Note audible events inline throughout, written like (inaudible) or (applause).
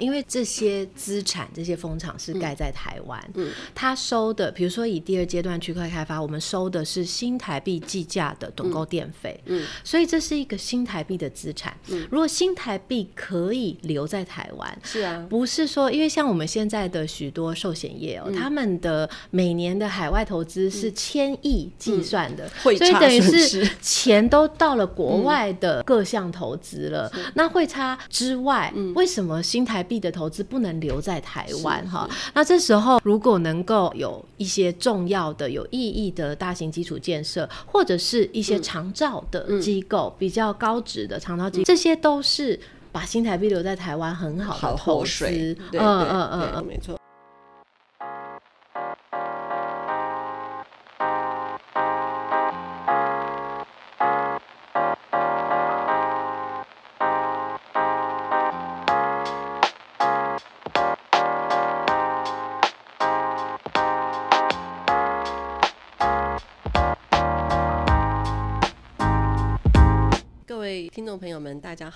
因为这些资产、这些风场是盖在台湾，嗯，他收的，比如说以第二阶段区块开发，我们收的是新台币计价的趸购电费，嗯，所以这是一个新台币的资产。嗯，如果新台币可以留在台湾，是啊，不是说因为像我们现在的许多寿险业哦，他们的每年的海外投资是千亿计算的，所以等于是钱都到了国外的各项投资了。那汇差之外，为什么新台币的投资不能留在台湾哈，那这时候如果能够有一些重要的、有意义的大型基础建设，或者是一些长照的机构，比较高值的长照机构，这些都是把新台币留在台湾很好的投资。嗯嗯嗯嗯，没错。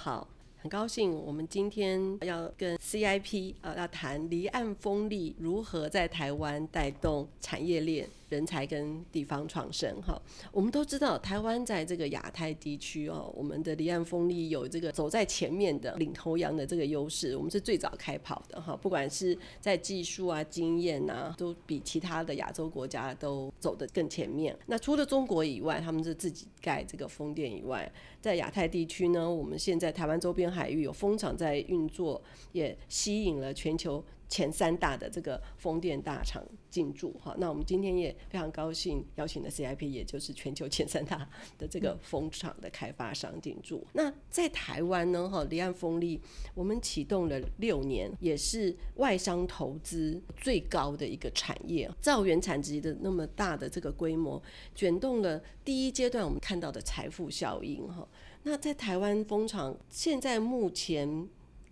好，很高兴我们今天要跟 CIP 呃要谈离岸风力如何在台湾带动产业链。人才跟地方创生哈，我们都知道台湾在这个亚太地区哦，我们的离岸风力有这个走在前面的领头羊的这个优势，我们是最早开跑的哈，不管是在技术啊、经验啊，都比其他的亚洲国家都走得更前面。那除了中国以外，他们是自己盖这个风电以外，在亚太地区呢，我们现在台湾周边海域有风场在运作，也吸引了全球。前三大的这个风电大厂进驻哈，那我们今天也非常高兴邀请的 CIP，也就是全球前三大的这个风场的开发商进驻。那在台湾呢哈，离岸风力我们启动了六年，也是外商投资最高的一个产业，兆元产值的那么大的这个规模，卷动了第一阶段我们看到的财富效应哈。那在台湾风场现在目前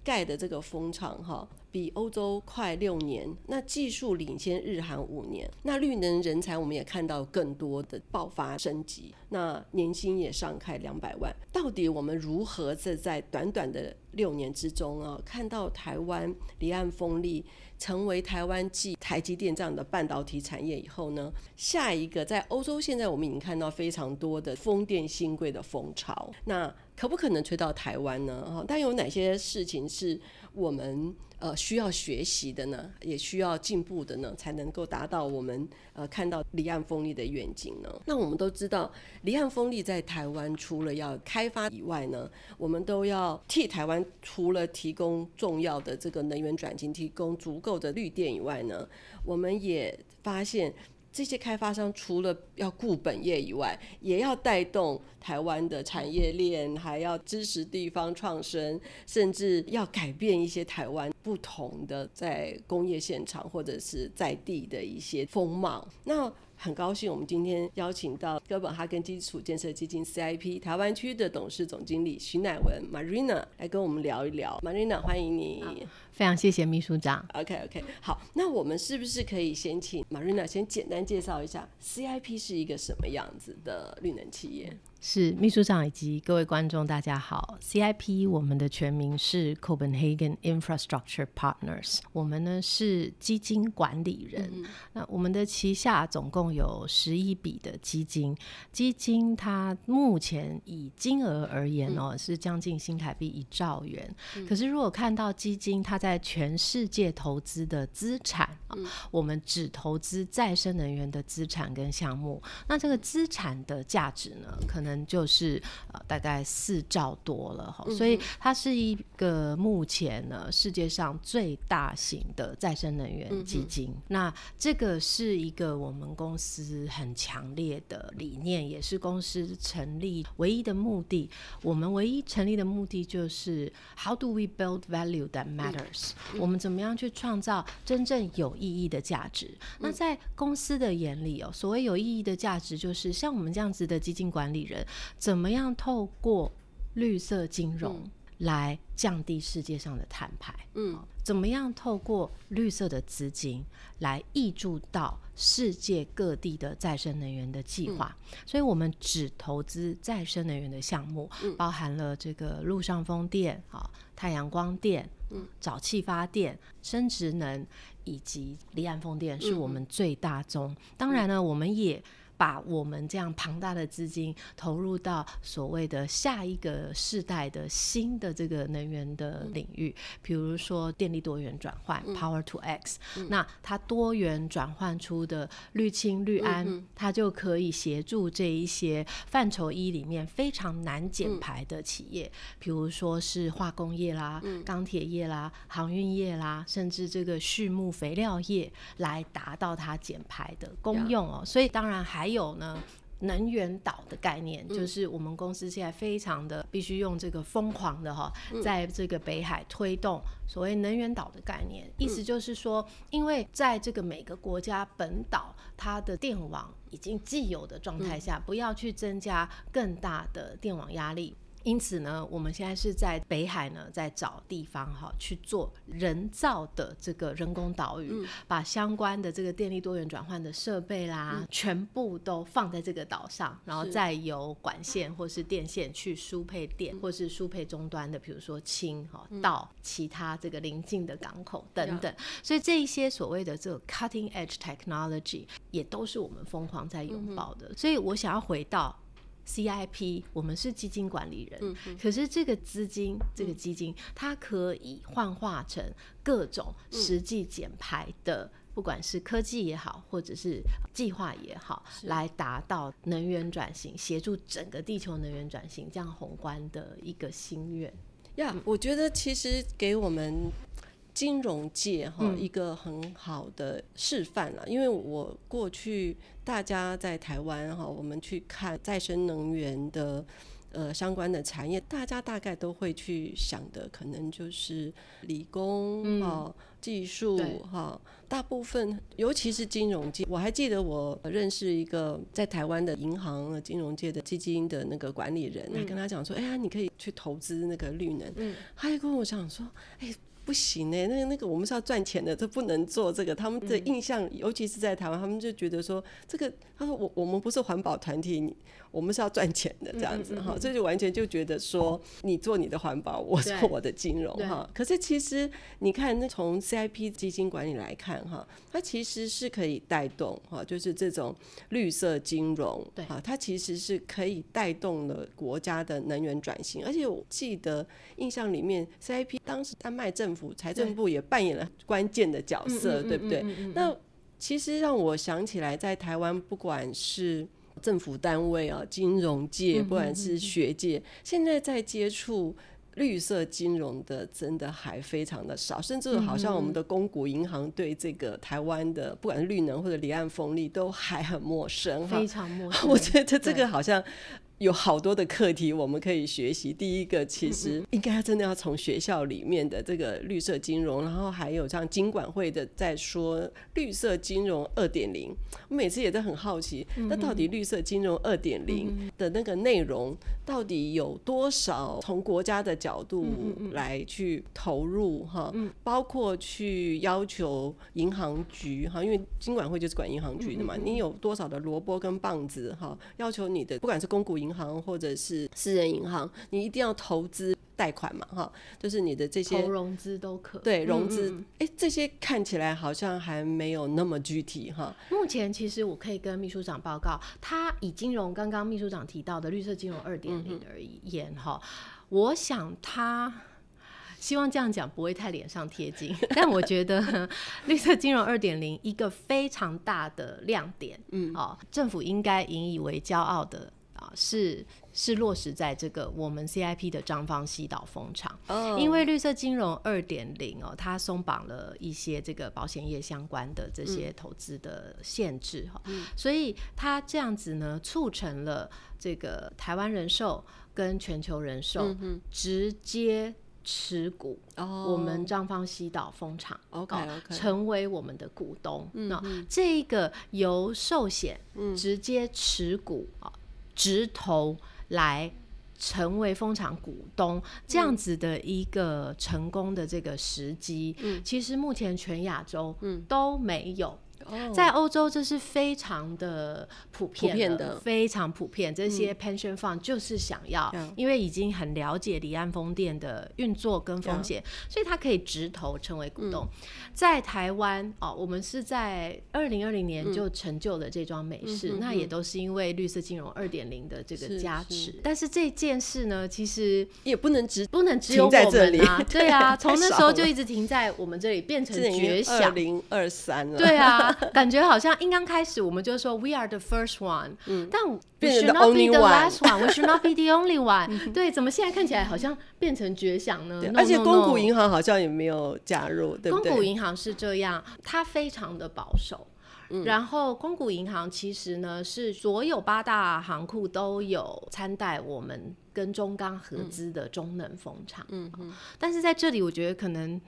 盖的这个风场哈。比欧洲快六年，那技术领先日韩五年，那绿能人才我们也看到更多的爆发升级，那年薪也上开两百万。到底我们如何在在短短的六年之中啊，看到台湾离岸风力成为台湾继台积电这样的半导体产业以后呢？下一个在欧洲现在我们已经看到非常多的风电新贵的风潮，那可不可能吹到台湾呢？哈，但有哪些事情是我们呃，需要学习的呢，也需要进步的呢，才能够达到我们呃看到离岸风力的愿景呢。那我们都知道，离岸风力在台湾除了要开发以外呢，我们都要替台湾除了提供重要的这个能源转型，提供足够的绿电以外呢，我们也发现。这些开发商除了要顾本业以外，也要带动台湾的产业链，还要支持地方创生，甚至要改变一些台湾不同的在工业现场或者是在地的一些风貌。那很高兴，我们今天邀请到哥本哈根基础建设基金 CIP 台湾区的董事总经理徐乃文 Marina 来跟我们聊一聊。Marina，欢迎你。非常谢谢秘书长。OK OK，好，那我们是不是可以先请 Marina 先简单介绍一下 CIP 是一个什么样子的绿能企业？是秘书长以及各位观众，大家好。CIP 我们的全名是 Copenhagen Infrastructure Partners，我们呢是基金管理人。嗯、那我们的旗下总共有十一笔的基金，基金它目前以金额而言哦、喔，是将近新台币一兆元。嗯、可是如果看到基金它在全世界投资的资产啊，嗯、我们只投资再生能源的资产跟项目，那这个资产的价值呢，可能就是呃大概四兆多了哈，所以它是一个目前呢世界上最大型的再生能源基金。嗯、那这个是一个我们公司很强烈的理念，也是公司成立唯一的目的。我们唯一成立的目的就是 How do we build value that matters？、嗯、我们怎么样去创造真正有意义的价值？嗯、那在公司的眼里哦，所谓有意义的价值，就是像我们这样子的基金管理人。怎么样透过绿色金融来降低世界上的碳排？嗯，怎么样透过绿色的资金来挹注到世界各地的再生能源的计划？嗯、所以我们只投资再生能源的项目，嗯、包含了这个陆上风电、啊太阳光电、嗯，沼气发电、生殖能以及离岸风电是我们最大宗。嗯、当然呢，我们也。把我们这样庞大的资金投入到所谓的下一个世代的新的这个能源的领域，比如说电力多元转换 （Power to X），那它多元转换出的绿氢、绿氨，它就可以协助这一些范畴一里面非常难减排的企业，比如说是化工业啦、钢铁业啦、航运业啦，甚至这个畜牧肥料业，来达到它减排的功用哦。所以当然还。还有呢，能源岛的概念，就是我们公司现在非常的必须用这个疯狂的哈，在这个北海推动所谓能源岛的概念，意思就是说，因为在这个每个国家本岛它的电网已经既有的状态下，不要去增加更大的电网压力。因此呢，我们现在是在北海呢，在找地方哈去做人造的这个人工岛屿，嗯、把相关的这个电力多元转换的设备啦，嗯、全部都放在这个岛上，然后再由管线或是电线去输配电，是或是输配终端的，比如说氢哈到其他这个邻近的港口等等。嗯、所以这一些所谓的这个 cutting edge technology 也都是我们疯狂在拥抱的。嗯、所以我想要回到。CIP，我们是基金管理人，嗯、可是这个资金，这个基金，嗯、它可以幻化成各种实际减排的，嗯、不管是科技也好，或者是计划也好，来达到能源转型，协助整个地球能源转型这样宏观的一个心愿。呀，Yeah, 我觉得其实给我们。金融界哈一个很好的示范了，因为我过去大家在台湾哈，我们去看再生能源的呃相关的产业，大家大概都会去想的，可能就是理工哈技术哈，大部分尤其是金融界，我还记得我认识一个在台湾的银行金融界的基金的那个管理人，还跟他讲说，哎呀，你可以去投资那个绿能，他就跟我讲说，哎。不行呢、欸，那个那个我们是要赚钱的，这不能做这个。他们的印象，嗯、尤其是在台湾，他们就觉得说这个，他说我我们不是环保团体，我们是要赚钱的这样子哈。这、嗯嗯嗯、就完全就觉得说你做你的环保，我做我的金融哈。可是其实你看，那从 CIP 基金管理来看哈，它其实是可以带动哈，就是这种绿色金融对哈，它其实是可以带动了国家的能源转型。而且我记得印象里面，CIP 当时丹麦政府财政部也扮演了关键的角色，对不对？那其实让我想起来，在台湾，不管是政府单位啊、金融界，不管是学界，现在在接触绿色金融的，真的还非常的少，甚至好像我们的公股银行对这个台湾的，不管是绿能或者离岸风力，都还很陌生，非常陌生。(laughs) 我觉得这个好像。有好多的课题我们可以学习。第一个，其实应该真的要从学校里面的这个绿色金融，然后还有像金管会的在说绿色金融二点零。我每次也都很好奇，那到底绿色金融二点零的那个内容到底有多少？从国家的角度来去投入哈，包括去要求银行局哈，因为金管会就是管银行局的嘛，你有多少的萝卜跟棒子哈，要求你的不管是公股银银行或者是私人银行，你一定要投资贷款嘛，哈，就是你的这些融资都可对融资，哎、欸，这些看起来好像还没有那么具体哈。目前其实我可以跟秘书长报告，他以金融刚刚秘书长提到的绿色金融二点零而言哈，嗯、我想他。希望这样讲不会太脸上贴金，(laughs) 但我觉得绿色金融二点零一个非常大的亮点，嗯，哦，政府应该引以为骄傲的啊，是是落实在这个我们 CIP 的张方西岛风场，哦，因为绿色金融二点零哦，它松绑了一些这个保险业相关的这些投资的限制哈，嗯，所以它这样子呢，促成了这个台湾人寿跟全球人寿直接。持股，我们张方西岛风场，OK OK，成为我们的股东。那这个由寿险直接持股啊，直投来成为风场股东，这样子的一个成功的这个时机，其实目前全亚洲都没有。哦、在欧洲这是非常的普遍的，遍的。非常普遍。这些 pension fund 就是想要，嗯、因为已经很了解离岸风电的运作跟风险，嗯、所以他可以直投成为股东。嗯、在台湾哦，我们是在二零二零年就成就了这桩美事，嗯、那也都是因为绿色金融二点零的这个加持。但是这件事呢，其实也不能只不能只有我们、啊、在这里，对啊，(laughs) 从那时候就一直停在我们这里，变成绝响。二零二三了，对啊，(laughs) 感觉好像一刚开始我们就说 We are the first one，嗯，但 We should not be the last one，We should not be the only one。(laughs) 对，怎么现在看起来好像变成绝响呢？而且公股银行好像也没有加入，对不对？公股银行是这样，它非常的保守。然后公股银行其实呢是所有八大行库都有参贷我们跟中钢合资的中能风场，嗯嗯，但是在这里我觉得可能。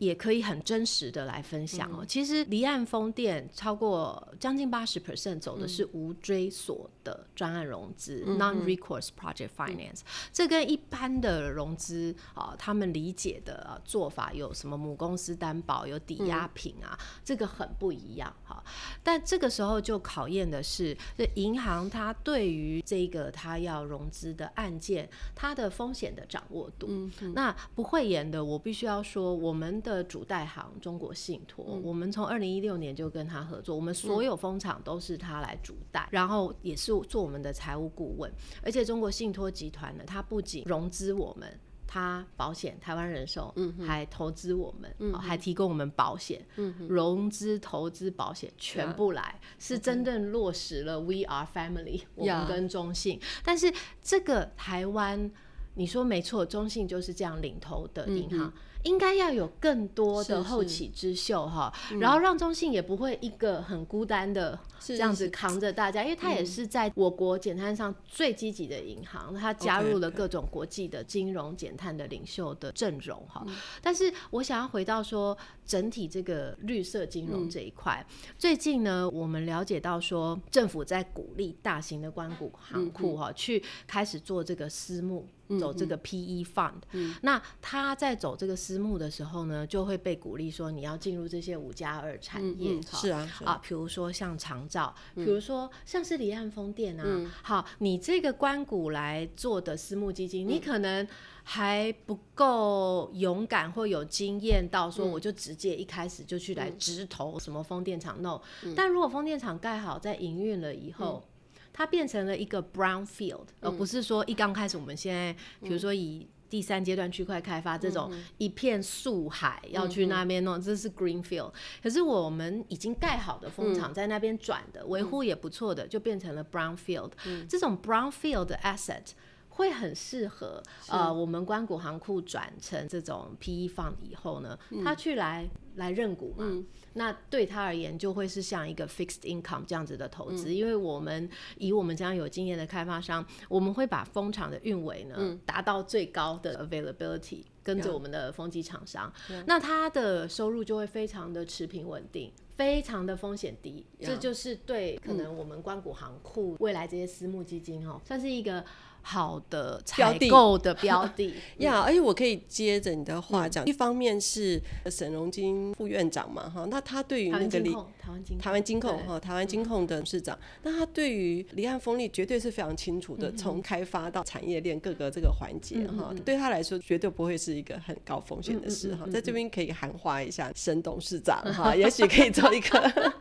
也可以很真实的来分享哦。嗯、其实离岸风电超过将近八十 percent 走的是无追索的专案融资、嗯、（non-recourse project finance）。嗯、这跟一般的融资啊，他们理解的做法有什么母公司担保、有抵押品啊，嗯、这个很不一样哈。但这个时候就考验的是，这银行它对于这个它要融资的案件，它的风险的掌握度。那不会演的，我必须要说我们的。主贷行中国信托，嗯、我们从二零一六年就跟他合作，我们所有风场都是他来主贷，嗯、然后也是做我们的财务顾问。而且中国信托集团呢，它不仅融资我们，它保险台湾人寿，嗯、还投资我们，嗯、哼还提供我们保险，嗯、融资、投资、保险全部来，嗯、是真正落实了 We are family，、嗯、我们跟中信。嗯、但是这个台湾，你说没错，中信就是这样领头的银行。嗯应该要有更多的后起之秀哈，然后让中信也不会一个很孤单的这样子扛着大家，因为他也是在我国减碳上最积极的银行，他加入了各种国际的金融减碳的领袖的阵容哈。但是我想要回到说整体这个绿色金融这一块，最近呢，我们了解到说政府在鼓励大型的关谷行库哈去开始做这个私募。走这个 PE fund，、嗯、那他在走这个私募的时候呢，就会被鼓励说你要进入这些五加二产业，是啊，是啊，比如说像长照，比如说像是离岸风电啊，嗯、好，你这个关谷来做的私募基金，嗯、你可能还不够勇敢或有经验到说，我就直接一开始就去来直投什么风电场 no，、嗯、但如果风电场盖好在营运了以后。嗯它变成了一个 brownfield，、嗯、而不是说一刚开始我们现在，比如说以第三阶段区块开发这种一片树海要去那边弄，嗯、这是 greenfield。可是我们已经盖好的风场在那边转的，维护、嗯、也不错的，就变成了 brownfield。嗯、这种 brownfield 的 asset 会很适合呃我们关谷行库转成这种 PE fund 以后呢，他去来。来认股嘛，嗯、那对他而言就会是像一个 fixed income 这样子的投资，嗯、因为我们以我们这样有经验的开发商，我们会把风场的运维呢达、嗯、到最高的 availability，跟着我们的风机厂商，嗯、那他的收入就会非常的持平稳定，非常的风险低，嗯、这就是对可能我们关谷行库未来这些私募基金哦，算是一个。好的采购的标的。(laughs) 呀，而且我可以接着你的话讲，一方面是沈荣金副院长嘛，哈，那他对于那个离台湾金台湾金控哈台湾金控的董事长，那他对于离岸风力绝对是非常清楚的，从开发到产业链各个这个环节哈，对他来说绝对不会是一个很高风险的事哈，在这边可以喊话一下沈董事长哈，也许可以做一个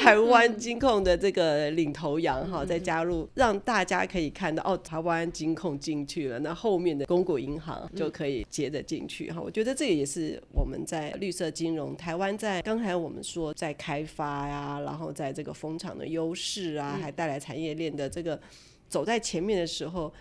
台湾金控的这个领头羊哈，再加入让大家可以看到哦，台湾。金控进去了，那后面的公股银行就可以接着进去哈。嗯、我觉得这个也是我们在绿色金融，台湾在刚才我们说在开发呀、啊，然后在这个风场的优势啊，还带来产业链的这个走在前面的时候，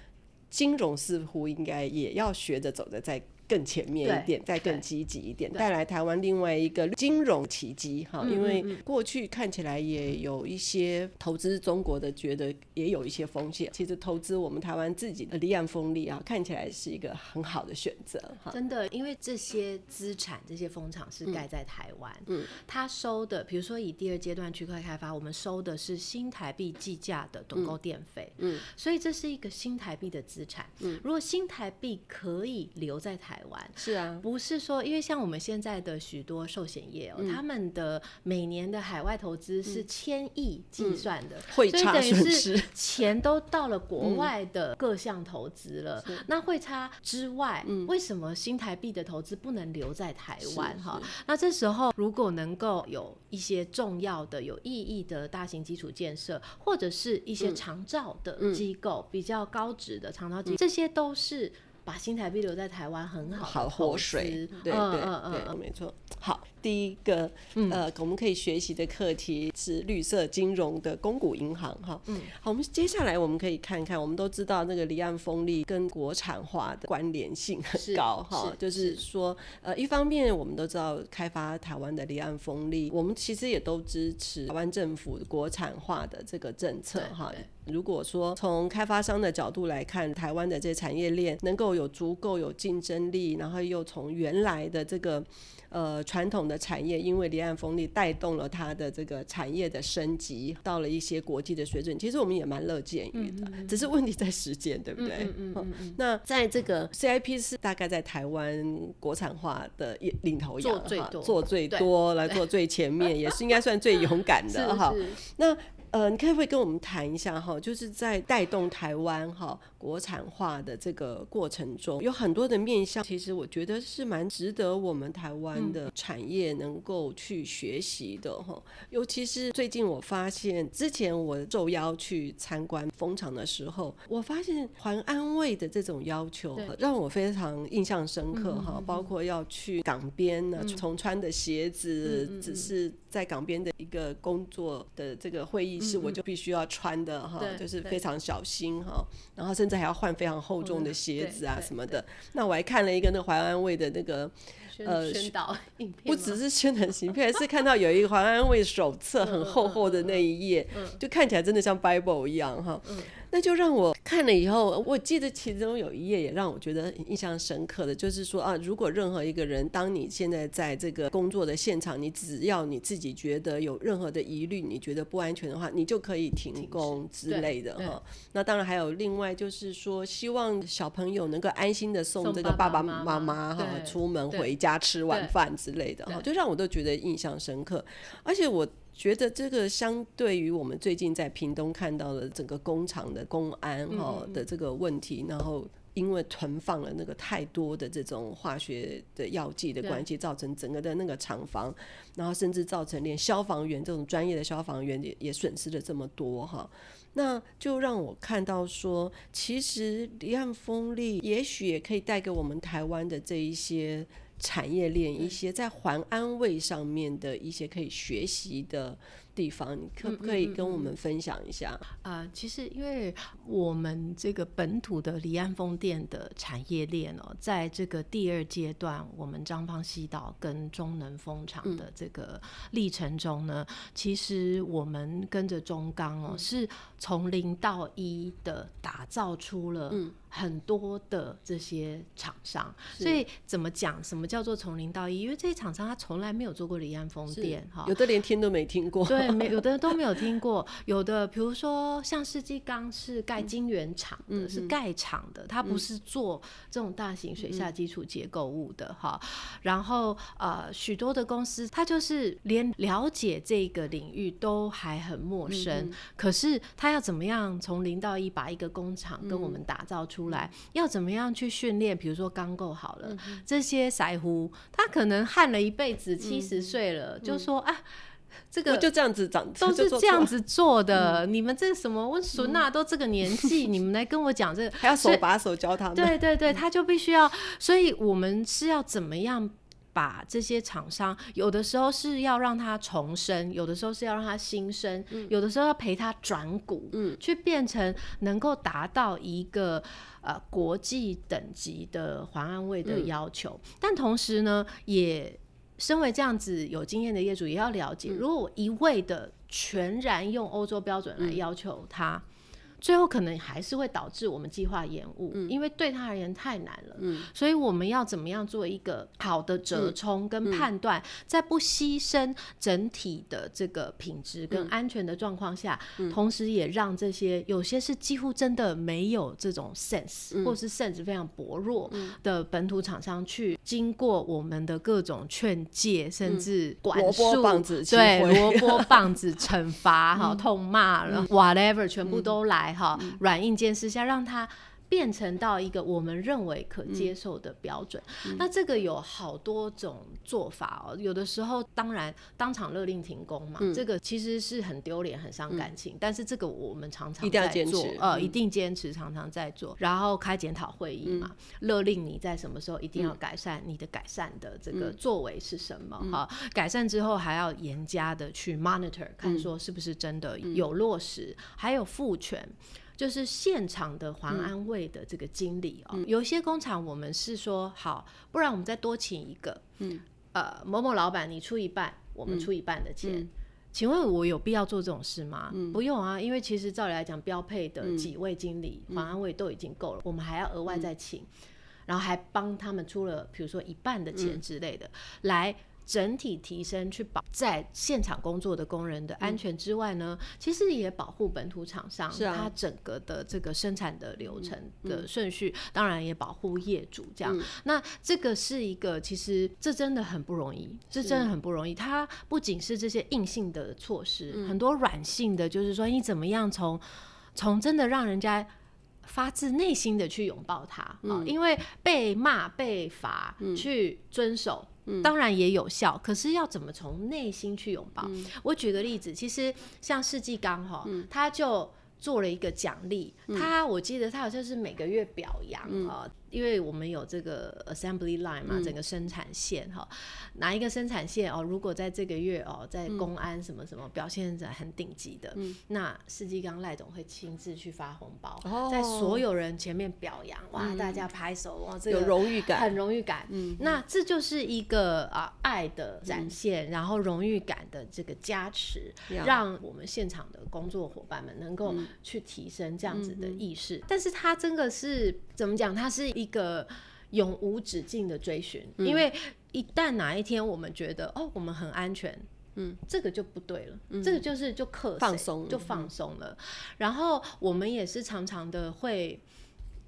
金融似乎应该也要学着走着在。更前面一点，再更积极一点，带来台湾另外一个金融奇迹哈。因为过去看起来也有一些投资中国的，觉得也有一些风险。其实投资我们台湾自己的离岸风力啊，看起来是一个很好的选择哈。真的，因为这些资产、这些风场是盖在台湾，嗯，他收的，比如说以第二阶段区块开发，我们收的是新台币计价的趸购电费，嗯，所以这是一个新台币的资产，嗯，如果新台币可以留在台。台湾。是啊，不是说因为像我们现在的许多寿险业哦、他们的每年的海外投资是千亿计算的，汇、嗯、差损失，所以等于是钱都到了国外的各项投资了。嗯、那汇差之外、嗯，为什么新台币的投资不能留在台湾？哈，那这时候如果能够有一些重要的、有意义的大型基础建设，或者是一些长照的机构，嗯、比较高值的长照机构、嗯，这些都是把新台币留在台湾很好的活水。对对对，对，没错。好。第一个，呃，我们可以学习的课题是绿色金融的公股银行，哈，嗯，好，我们接下来我们可以看看，我们都知道那个离岸风力跟国产化的关联性很高，哈，就是说，呃，一方面我们都知道开发台湾的离岸风力，我们其实也都支持台湾政府国产化的这个政策，哈。如果说从开发商的角度来看，台湾的这产业链能够有足够有竞争力，然后又从原来的这个呃传统的产业，因为离岸风力带动了它的这个产业的升级，到了一些国际的水准，其实我们也蛮乐见于的。只是问题在时间，对不对？嗯嗯，嗯，嗯。那在这个 CIP 是大概在台湾国产化的领头羊，做最多，做最多，来做最前面，(laughs) 也是应该算最勇敢的哈。那。呃，你可不可以跟我们谈一下哈？就是在带动台湾哈国产化的这个过程中，有很多的面向，其实我觉得是蛮值得我们台湾的产业能够去学习的哈。尤其是最近我发现，之前我受邀去参观风场的时候，我发现环安卫的这种要求让我非常印象深刻哈。包括要去港边呢，从穿的鞋子只是在港边的一个工作的这个会议。室，我就必须要穿的哈，就是非常小心哈，然后甚至还要换非常厚重的鞋子啊什么的。那我还看了一个那淮安卫的那个呃宣导影片，不只是宣传影片，是看到有一个淮安卫手册，很厚厚的那一页，就看起来真的像 Bible 一样哈。那就让我看了以后，我记得其中有一页也让我觉得印象深刻的，就是说啊，如果任何一个人，当你现在在这个工作的现场，你只要你自己觉得有任何的疑虑，你觉得不安全的话，你就可以停工之类的哈。那当然还有另外就是说，希望小朋友能够安心的送这个爸爸妈妈哈出门回家吃晚饭之类的哈，就让我都觉得印象深刻，而且我。觉得这个相对于我们最近在屏东看到的整个工厂的公安哈的这个问题，然后因为存放了那个太多的这种化学的药剂的关系，造成整个的那个厂房，然后甚至造成连消防员这种专业的消防员也也损失了这么多哈，那就让我看到说，其实离岸风力也许也可以带给我们台湾的这一些。产业链一些在环安卫上面的一些可以学习的地方，你可不可以跟我们分享一下？啊、嗯嗯嗯呃，其实因为我们这个本土的离岸风电的产业链哦，在这个第二阶段，我们张方西岛跟中能风场的这个历程中呢，嗯、其实我们跟着中钢哦，嗯、是从零到一的打造出了。嗯很多的这些厂商，所以怎么讲？什么叫做从零到一？因为这些厂商他从来没有做过离岸风电，哈，有的连听都没听过。对，没 (laughs) 有的都没有听过。有的，比如说像世纪钢是盖晶圆厂的，嗯、是盖厂的，它不是做这种大型水下基础结构物的，哈、嗯。然后呃，许多的公司，它就是连了解这个领域都还很陌生。嗯、可是他要怎么样从零到一把一个工厂跟我们打造出？出来要怎么样去训练？比如说钢构好了，嗯、这些师傅他可能焊了一辈子，七十岁了，嗯、就说啊，这个就这样子长，都是这样子做的。嗯、你们这什么温孙娜，都这个年纪，嗯、(laughs) 你们来跟我讲这个，还要手把手教他们。对对对，他就必须要。所以我们是要怎么样？把这些厂商，有的时候是要让他重生，有的时候是要让他新生，嗯、有的时候要陪他转股，嗯，去变成能够达到一个呃国际等级的环安卫的要求，嗯。但同时呢，也身为这样子有经验的业主，也要了解，嗯、如果我一味的全然用欧洲标准来要求他。最后可能还是会导致我们计划延误，嗯，因为对他而言太难了。嗯，所以我们要怎么样做一个好的折冲跟判断，在不牺牲整体的这个品质跟安全的状况下，同时也让这些有些是几乎真的没有这种 sense，或是 sense 非常薄弱的本土厂商去经过我们的各种劝诫，甚至管束，对，萝卜棒子惩罚哈，(laughs) 痛骂了 whatever，全部都来。哈，软硬件试下，让它变成到一个我们认为可接受的标准。嗯、那这个有好多种做法哦。有的时候，当然当场勒令停工嘛，嗯、这个其实是很丢脸、很伤感情。嗯、但是这个我们常常在做，呃，一定坚持，常常在做。然后开检讨会议嘛，嗯、勒令你在什么时候一定要改善，你的改善的这个作为是什么？哈、嗯，改善之后还要严加的去 monitor，看说是不是真的有落实，嗯、还有赋权。就是现场的环安卫的这个经理哦，嗯、有些工厂我们是说好，不然我们再多请一个，嗯，呃，某某老板你出一半，我们出一半的钱，嗯、请问我有必要做这种事吗？嗯、不用啊，因为其实照理来讲，标配的几位经理环、嗯、安卫都已经够了，我们还要额外再请，嗯、然后还帮他们出了比如说一半的钱之类的、嗯、来。整体提升，去保在现场工作的工人的安全之外呢，嗯、其实也保护本土厂商，是啊，他整个的这个生产的流程的顺序，当然也保护业主这样。嗯、那这个是一个，其实这真的很不容易，这真的很不容易。它不仅是这些硬性的措施，嗯、很多软性的，就是说你怎么样从从真的让人家发自内心的去拥抱它，嗯、因为被骂被罚去遵守。嗯当然也有效，可是要怎么从内心去拥抱？嗯、我举个例子，其实像世纪刚哈，嗯、他就做了一个奖励，嗯、他我记得他好像是每个月表扬啊。嗯因为我们有这个 assembly line 嘛，整个生产线哈，哪一个生产线哦？如果在这个月哦，在公安什么什么表现在很顶级的，那世纪刚赖总会亲自去发红包，在所有人前面表扬，哇，大家拍手哇，这个有荣誉感，很荣誉感。那这就是一个啊爱的展现，然后荣誉感的这个加持，让我们现场的工作伙伴们能够去提升这样子的意识。但是它真的是怎么讲？它是。一个永无止境的追寻，嗯、因为一旦哪一天我们觉得哦，我们很安全，嗯，这个就不对了，嗯、这个就是就克放松，就放松了。嗯、然后我们也是常常的会，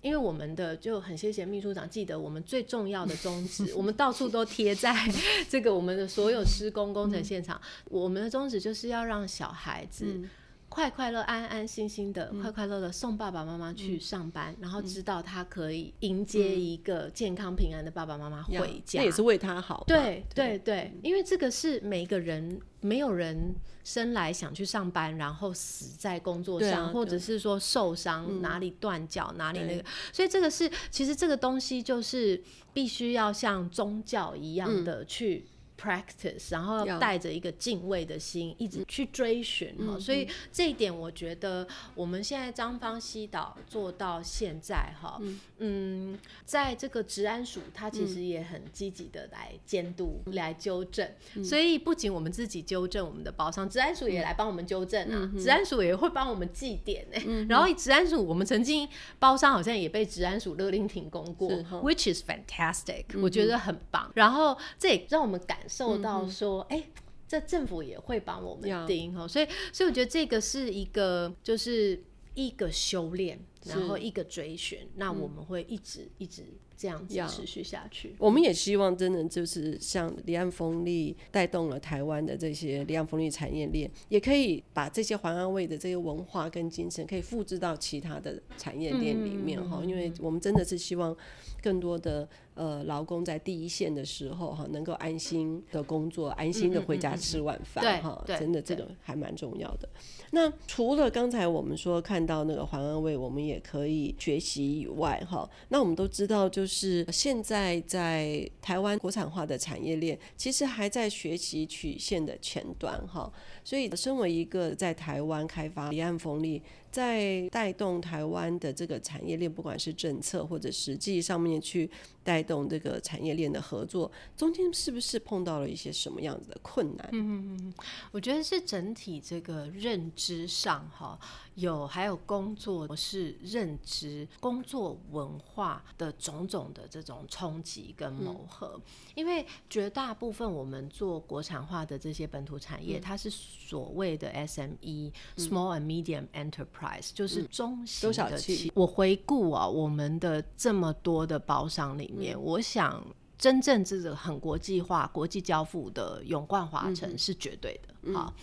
因为我们的就很谢谢秘书长记得我们最重要的宗旨，(laughs) 我们到处都贴在 (laughs) 这个我们的所有施工工程现场，嗯、我们的宗旨就是要让小孩子。嗯快快乐、安安心心的，快快乐乐送爸爸妈妈去上班，然后知道他可以迎接一个健康平安的爸爸妈妈回家，这也是为他好。对对。对，因为这个是每个人，没有人生来想去上班，然后死在工作上，或者是说受伤哪里断脚哪里那个，所以这个是其实这个东西就是必须要像宗教一样的去。practice，然后要带着一个敬畏的心，一直去追寻哈，嗯、所以这一点我觉得我们现在张方西岛做到现在哈，嗯，嗯，在这个治安署，他其实也很积极的来监督、嗯、来纠正，嗯、所以不仅我们自己纠正我们的包商，治安署也来帮我们纠正啊，治、嗯、安署也会帮我们记点呢。嗯、然后治安署，我们曾经包商好像也被治安署勒令停工过，which is fantastic，、嗯、我觉得很棒。然后这也让我们感。受到说，哎、嗯欸，这政府也会帮我们盯哈，所以，所以我觉得这个是一个，就是一个修炼，然后一个追寻，那我们会一直一直这样子持续下去。我们也希望，真的就是像离岸风力带动了台湾的这些离岸风力产业链，也可以把这些环安卫的这些文化跟精神，可以复制到其他的产业链里面哈，嗯、因为我们真的是希望更多的。呃，劳工在第一线的时候哈，能够安心的工作，安心的回家吃晚饭哈，真的这个还蛮重要的。那除了刚才我们说看到那个环安卫，我们也可以学习以外哈，那我们都知道，就是是现在在台湾国产化的产业链，其实还在学习曲线的前端哈。所以，身为一个在台湾开发离岸风力在带动台湾的这个产业链，不管是政策或者实际上面去带动这个产业链的合作，中间是不是碰到了一些什么样子的困难？嗯嗯，我觉得是整体这个认知上哈，有还有工作是认知、工作文化的种种的这种冲击跟磨合，嗯、因为绝大部分我们做国产化的这些本土产业，嗯、它是所谓的 SME、嗯、（Small and Medium Enterprise）。就是中型的企业，嗯、企我回顾啊，我们的这么多的包商里面，嗯、我想真正这个很国际化、国际交付的永冠华城是绝对的。嗯、好，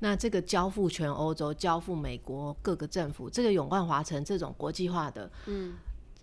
那这个交付全欧洲、交付美国各个政府，这个永冠华城这种国际化的，嗯，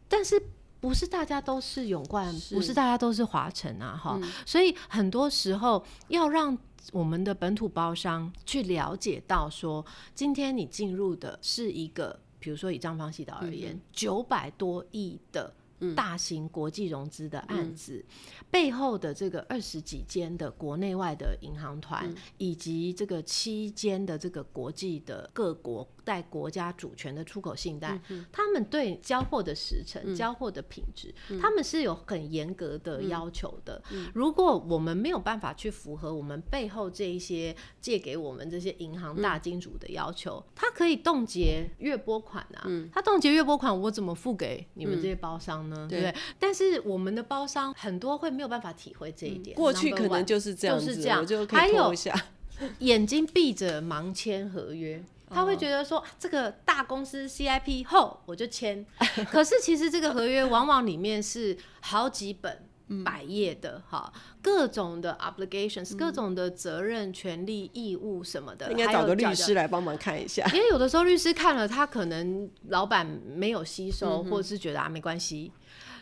但是不是大家都是永冠，是不是大家都是华城啊？哈，嗯、所以很多时候要让。我们的本土包商去了解到说，今天你进入的是一个，比如说以张方西岛而言，九百、嗯、多亿的大型国际融资的案子，嗯、背后的这个二十几间的国内外的银行团，嗯、以及这个七间的这个国际的各国。带国家主权的出口信贷，嗯、他们对交货的时程、嗯、交货的品质，嗯、他们是有很严格的要求的。嗯、如果我们没有办法去符合我们背后这一些借给我们这些银行大金主的要求，他、嗯、可以冻结月拨款啊。他冻结月拨款，我怎么付给你们这些包商呢？嗯、对不对？但是我们的包商很多会没有办法体会这一点。过去可能就是这样子，就是这样。就还有 (laughs) 眼睛闭着盲签合约。他会觉得说，这个大公司 CIP 后我就签，(laughs) 可是其实这个合约往往里面是好几本百页的哈，各种的 obligations，各种的责任、权利、义务什么的，应该找个律师来帮忙看一下。因为有的时候律师看了，他可能老板没有吸收，或者是觉得啊没关系，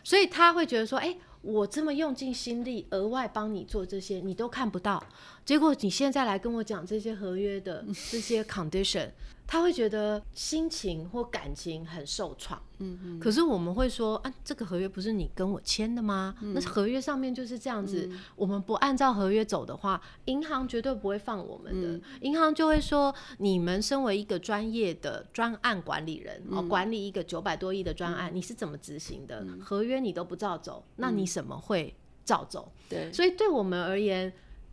所以他会觉得说，哎。我这么用尽心力，额外帮你做这些，你都看不到。结果你现在来跟我讲这些合约的 (laughs) 这些 condition，他会觉得心情或感情很受创。嗯嗯。可是我们会说啊，这个合约不是你跟我签的吗？嗯、那合约上面就是这样子。嗯、我们不按照合约走的话，银行绝对不会放我们的。嗯、银行就会说，你们身为一个专业的专案管理人，哦、嗯，管理一个九百多亿的专案，嗯、你是怎么执行的？嗯、合约你都不照走，那你。什么会照走？对，所以对我们而言，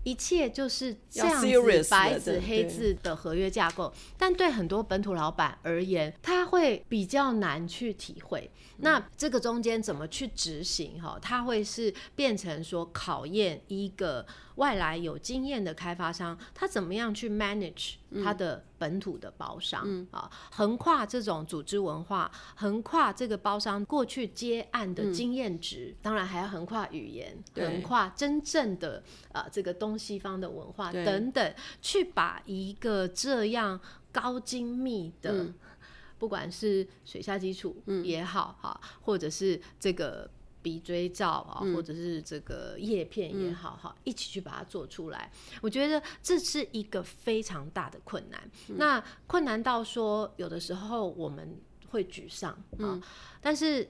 一切就是这样子白纸黑字的合约架构。但对很多本土老板而言，他会比较难去体会。那这个中间怎么去执行？哈，他会是变成说考验一个。外来有经验的开发商，他怎么样去 manage 他的本土的包商、嗯、啊？横跨这种组织文化，横跨这个包商过去接案的经验值，嗯、当然还要横跨语言，横跨真正的呃这个东西方的文化等等，去把一个这样高精密的，嗯、不管是水下基础也好哈，嗯、或者是这个。鼻锥罩啊，或者是这个叶片也好哈，嗯、一起去把它做出来。我觉得这是一个非常大的困难。嗯、那困难到说，有的时候我们会沮丧啊。嗯、但是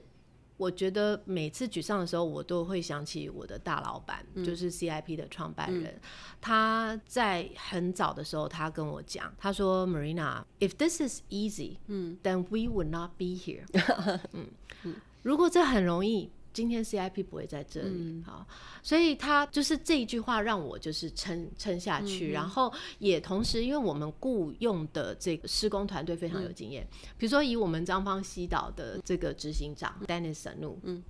我觉得每次沮丧的时候，我都会想起我的大老板，嗯、就是 CIP 的创办人。嗯、他在很早的时候，他跟我讲，他说：“Marina，if this is easy，嗯，then we would not be here。(laughs) 嗯”嗯，如果这很容易。今天 CIP 不会在这里，嗯、好，所以他就是这一句话让我就是撑撑下去，嗯、然后也同时，因为我们雇佣的这个施工团队非常有经验，嗯、比如说以我们张方西岛的这个执行长 Dennis Sanu，嗯。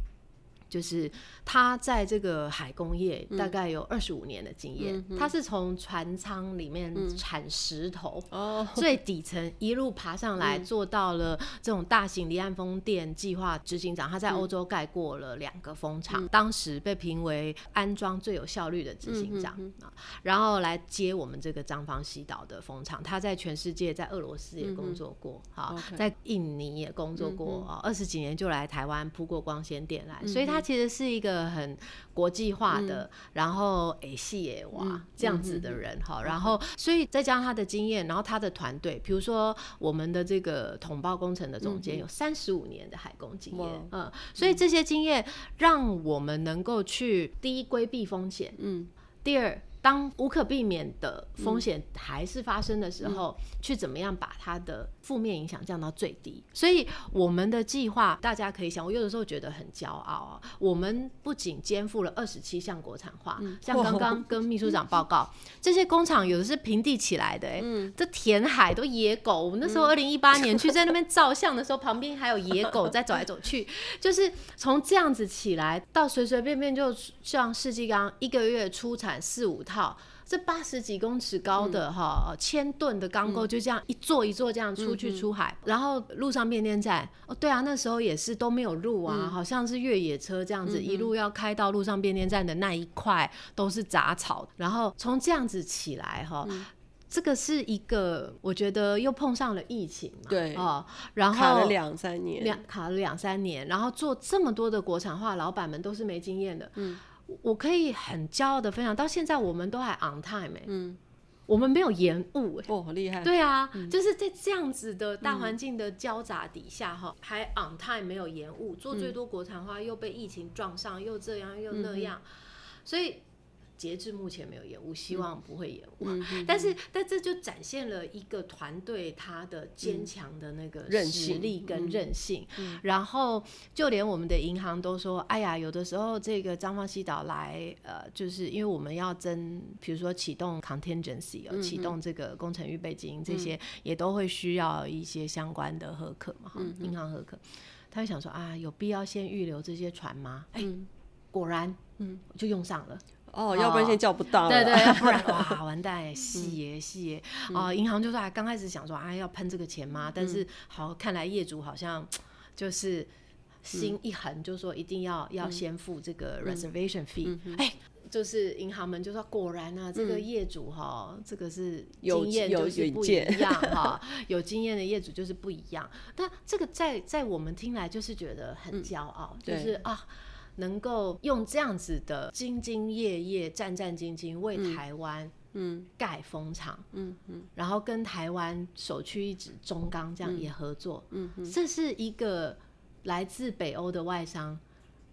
就是他在这个海工业大概有二十五年的经验，他是从船舱里面铲石头，嗯、最底层一路爬上来，做到了这种大型离岸风电计划执行长。他在欧洲盖过了两个风场，嗯、当时被评为安装最有效率的执行长、啊。然后来接我们这个张方西岛的风场。他在全世界，在俄罗斯也工作过，好，在印尼也工作过啊，二十几年就来台湾铺过光纤电缆，所以他。他其实是一个很国际化的，嗯、然后诶系诶哇、嗯、这样子的人哈，嗯、然后所以再加上他的经验，然后他的团队，比如说我们的这个统包工程的总监有三十五年的海工经验，嗯，嗯，所以这些经验让我们能够去第一规避风险，嗯，第二当无可避免的风险还是发生的时候，嗯、去怎么样把它的负面影响降到最低？所以我们的计划，大家可以想，我有的时候觉得很骄傲啊。我们不仅肩负了二十七项国产化，嗯、像刚刚 (laughs) 跟秘书长报告，嗯、这些工厂有的是平地起来的、欸，哎、嗯，这填海都野狗。我们那时候二零一八年 (laughs) 去在那边照相的时候，旁边还有野狗在走来走去，就是从这样子起来到随随便便就像世纪刚一个月出产四五。套这八十几公尺高的哈千吨的钢构就这样一座一座这样出去出海，然后路上变电站哦，对啊，那时候也是都没有路啊，好像是越野车这样子一路要开到路上变电站的那一块都是杂草，然后从这样子起来哈，这个是一个我觉得又碰上了疫情嘛，对哦，然后卡了两三年，两卡了两三年，然后做这么多的国产化，老板们都是没经验的，嗯。我可以很骄傲的分享，到现在我们都还 on time 哎、欸，嗯，我们没有延误哎，哦，好厉害，对啊，嗯、就是在这样子的大环境的交杂底下哈，嗯、还 on time 没有延误，做最多国产化又被疫情撞上，又这样又那样，嗯、所以。截至目前没有延误，希望不会延误。(laughs) 但是，但这就展现了一个团队他的坚强的那个实力跟韧性。嗯嗯、然后，就连我们的银行都说：“哎呀，有的时候这个张芳西岛来，呃，就是因为我们要征，比如说启动 contingency，哦，启动这个工程预备金，这些也都会需要一些相关的核可嘛，哈，银行核可。他就想说：啊，有必要先预留这些船吗？哎，果然，嗯，就用上了。”哦，要不然现在叫不到了。对对，要不然 (laughs) 哇，完蛋，细耶细耶啊！银行就说，刚开始想说，啊，要喷这个钱吗？但是好，看来业主好像就是心一横，就说一定要要先付这个 reservation fee。哎，就是银行们就说，果然啊，这个业主哈，这个是经验就是不一样哈，(laughs) 有经验的业主就是不一样。但这个在在我们听来就是觉得很骄傲，就是啊。能够用这样子的兢兢业业、战战兢兢为台湾嗯。盖风场嗯嗯，然后跟台湾首屈一指中钢这样也合作嗯嗯，这是一个来自北欧的外商，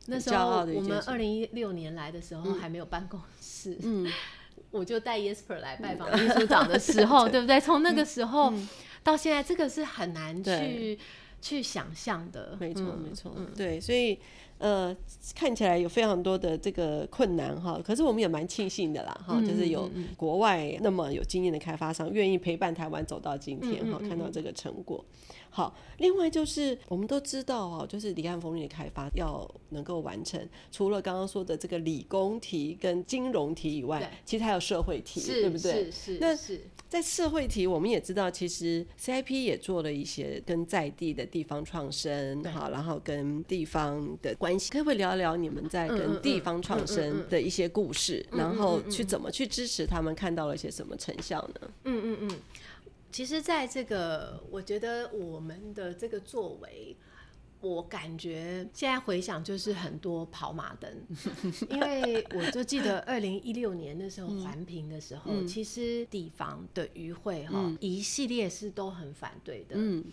那时候我们二零一六年来的时候还没有办公室嗯，(laughs) 我就带 Yesper 来拜访秘书长的时候，(laughs) 对不对？从那个时候到现在，这个是很难去去想象的，没错没错，对，所以。呃，看起来有非常多的这个困难哈，可是我们也蛮庆幸的啦哈，就是有国外那么有经验的开发商愿意陪伴台湾走到今天哈，看到这个成果。好，另外就是我们都知道哈，就是离岸风力的开发要能够完成，除了刚刚说的这个理工题跟金融题以外，其实还有社会题，对不对？是是。那在社会题，我们也知道，其实 CIP 也做了一些跟在地的地方创生，好，然后跟地方的关系，可不可以聊聊你们在跟地方创生的一些故事，然后去怎么去支持他们，看到了一些什么成效呢？嗯嗯嗯，其实，在这个，我觉得我们的这个作为。我感觉现在回想就是很多跑马灯，因为我就记得二零一六年的时候环评的时候，嗯、其实地方的渔会哈、嗯、一系列是都很反对的。嗯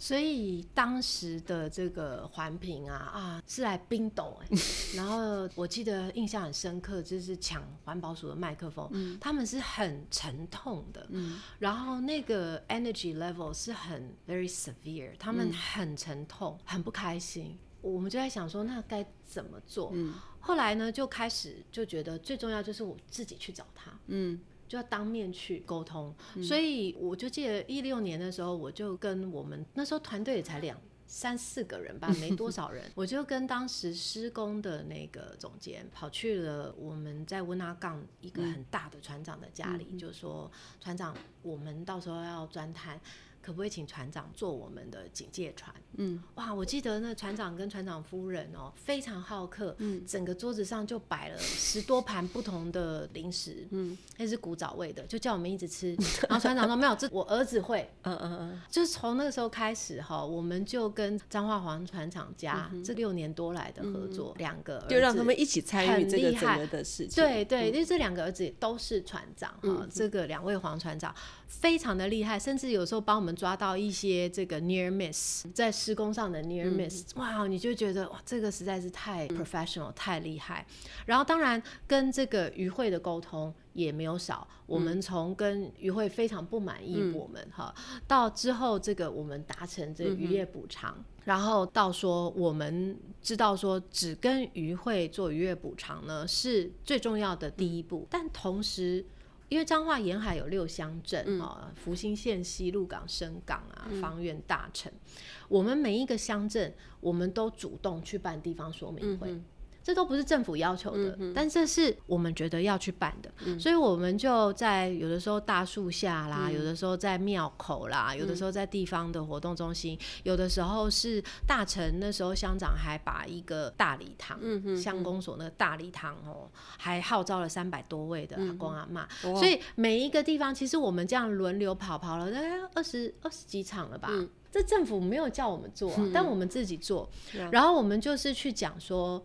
所以当时的这个环评啊啊是来冰斗哎，(laughs) 然后我记得印象很深刻，就是抢环保署的麦克风，嗯、他们是很沉痛的，嗯、然后那个 energy level 是很 very severe，他们很沉痛，很不开心。我们就在想说，那该怎么做？嗯、后来呢，就开始就觉得最重要就是我自己去找他，嗯。就要当面去沟通，嗯、所以我就记得一六年的时候，我就跟我们那时候团队也才两三四个人吧，(laughs) 没多少人，我就跟当时施工的那个总监跑去了我们在温拿港一个很大的船长的家里，嗯、就说船长，我们到时候要钻探。可不可以请船长做我们的警戒船？嗯，哇，我记得那船长跟船长夫人哦，非常好客，嗯，整个桌子上就摆了十多盘不同的零食，嗯，那是古早味的，就叫我们一直吃。然后船长说没有，这我儿子会，嗯嗯嗯，就是从那个时候开始哈，我们就跟张化黄船长家这六年多来的合作，两个儿子就让他们一起参与这个整个的事情，对对，因为这两个儿子也都是船长哈，这个两位黄船长非常的厉害，甚至有时候帮我们。们抓到一些这个 near miss，在施工上的 near miss，嗯、哇，你就觉得哇，这个实在是太 professional，、嗯、太厉害。然后当然跟这个渔会的沟通也没有少，嗯、我们从跟渔会非常不满意我们哈、嗯，到之后这个我们达成这个渔业补偿。嗯然后到说，我们知道说，只跟渔会做渔业补偿呢，是最重要的第一步。但同时，因为彰化沿海有六乡镇啊，福兴县、西鹿港、深港啊、方圆、大城，我们每一个乡镇，我们都主动去办地方说明会。这都不是政府要求的，嗯，但这是我们觉得要去办的，嗯，所以我们就在有的时候大树下啦，嗯，有的时候在庙口啦，嗯，有的时候在地方的活动中心，有的时候是大城，那时候乡长还把一个大礼堂，乡公所那个大礼堂哦，还号召了三百多位的阿公阿妈，嗯，所以每一个地方其实我们这样轮流跑跑了大概二十二十几场了吧，嗯，这政府没有叫我们做，但我们自己做，嗯，然后我们就是去讲说。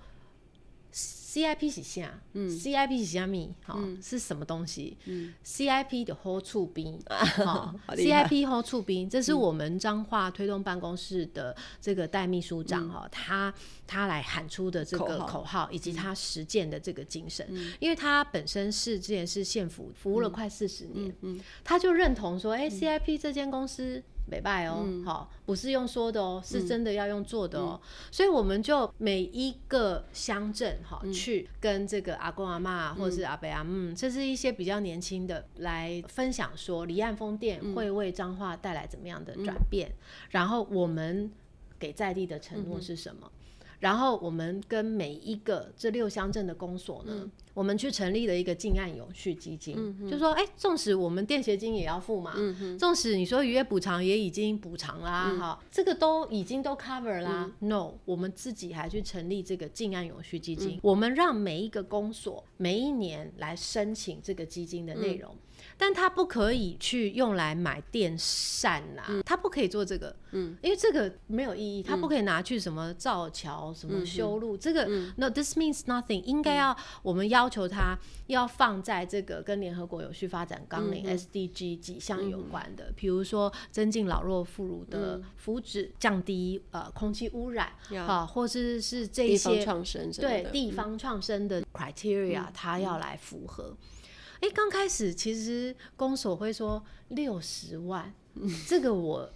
CIP 是啥？嗯，CIP 是啥咪？哈、嗯，是什么东西？嗯，CIP 的好处兵，(laughs) 哈，CIP 好处兵，这是我们彰化推动办公室的这个代秘书长哈、嗯，他他来喊出的这个口号，以及他实践的这个精神、嗯，因为他本身是之前是县府服务了快四十年、嗯嗯，他就认同说，哎、欸、，CIP 这间公司。没拜哦，好、嗯，不是用说的哦，是真的要用做的哦，嗯、所以我们就每一个乡镇哈、嗯，去跟这个阿公阿妈或者是阿伯阿姆，这是一些比较年轻的来分享说，离岸风电会为彰化带来怎么样的转变、嗯，然后我们给在地的承诺是什么？嗯然后我们跟每一个这六乡镇的公所呢、嗯，我们去成立了一个近岸永续基金，嗯、就说，哎，纵使我们电协金也要付嘛，嗯、纵使你说渔业补偿也已经补偿啦，哈、嗯，这个都已经都 cover 啦、嗯、，no，我们自己还去成立这个近岸永续基金、嗯，我们让每一个公所每一年来申请这个基金的内容。嗯但他不可以去用来买电扇呐、啊嗯，他不可以做这个，嗯，因为这个没有意义，他不可以拿去什么造桥、嗯、什么修路、嗯，这个、嗯、no，this means nothing，应该要我们要求他要放在这个跟联合国有序发展纲领、嗯、SDG 几项有关的，比、嗯、如说增进老弱妇孺的福祉，嗯、降低呃空气污染，好，或是是这些对地方创生的 criteria，他、嗯、要来符合。哎，刚开始其实公所会说六十万，嗯，这个我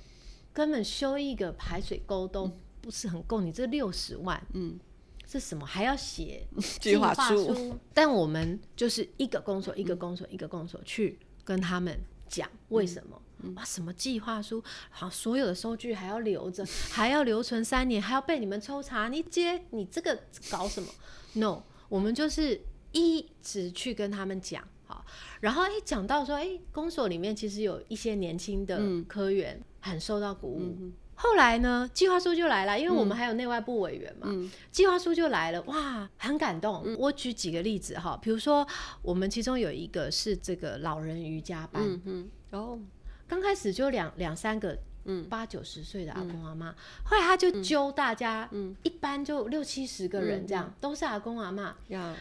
根本修一个排水沟都不是很够，你这六十万，嗯，是什么？还要写 (laughs) 计划书？但我们就是一个公所一个公所一个公所去跟他们讲为什么？哇，什么计划书？好，所有的收据还要留着，还要留存三年，还要被你们抽查？你接你这个搞什么？No，我们就是一直去跟他们讲。好，然后哎，讲到说，哎，公所里面其实有一些年轻的科员很受到鼓舞。嗯、后来呢，计划书就来了，因为我们还有内外部委员嘛，嗯、计划书就来了，哇，很感动。嗯、我举几个例子哈，比如说我们其中有一个是这个老人瑜伽班，嗯嗯，哦，刚开始就两两三个。嗯，八九十岁的阿公阿妈、嗯，后来他就揪大家，嗯，一般就六七十个人这样，嗯、都是阿公阿妈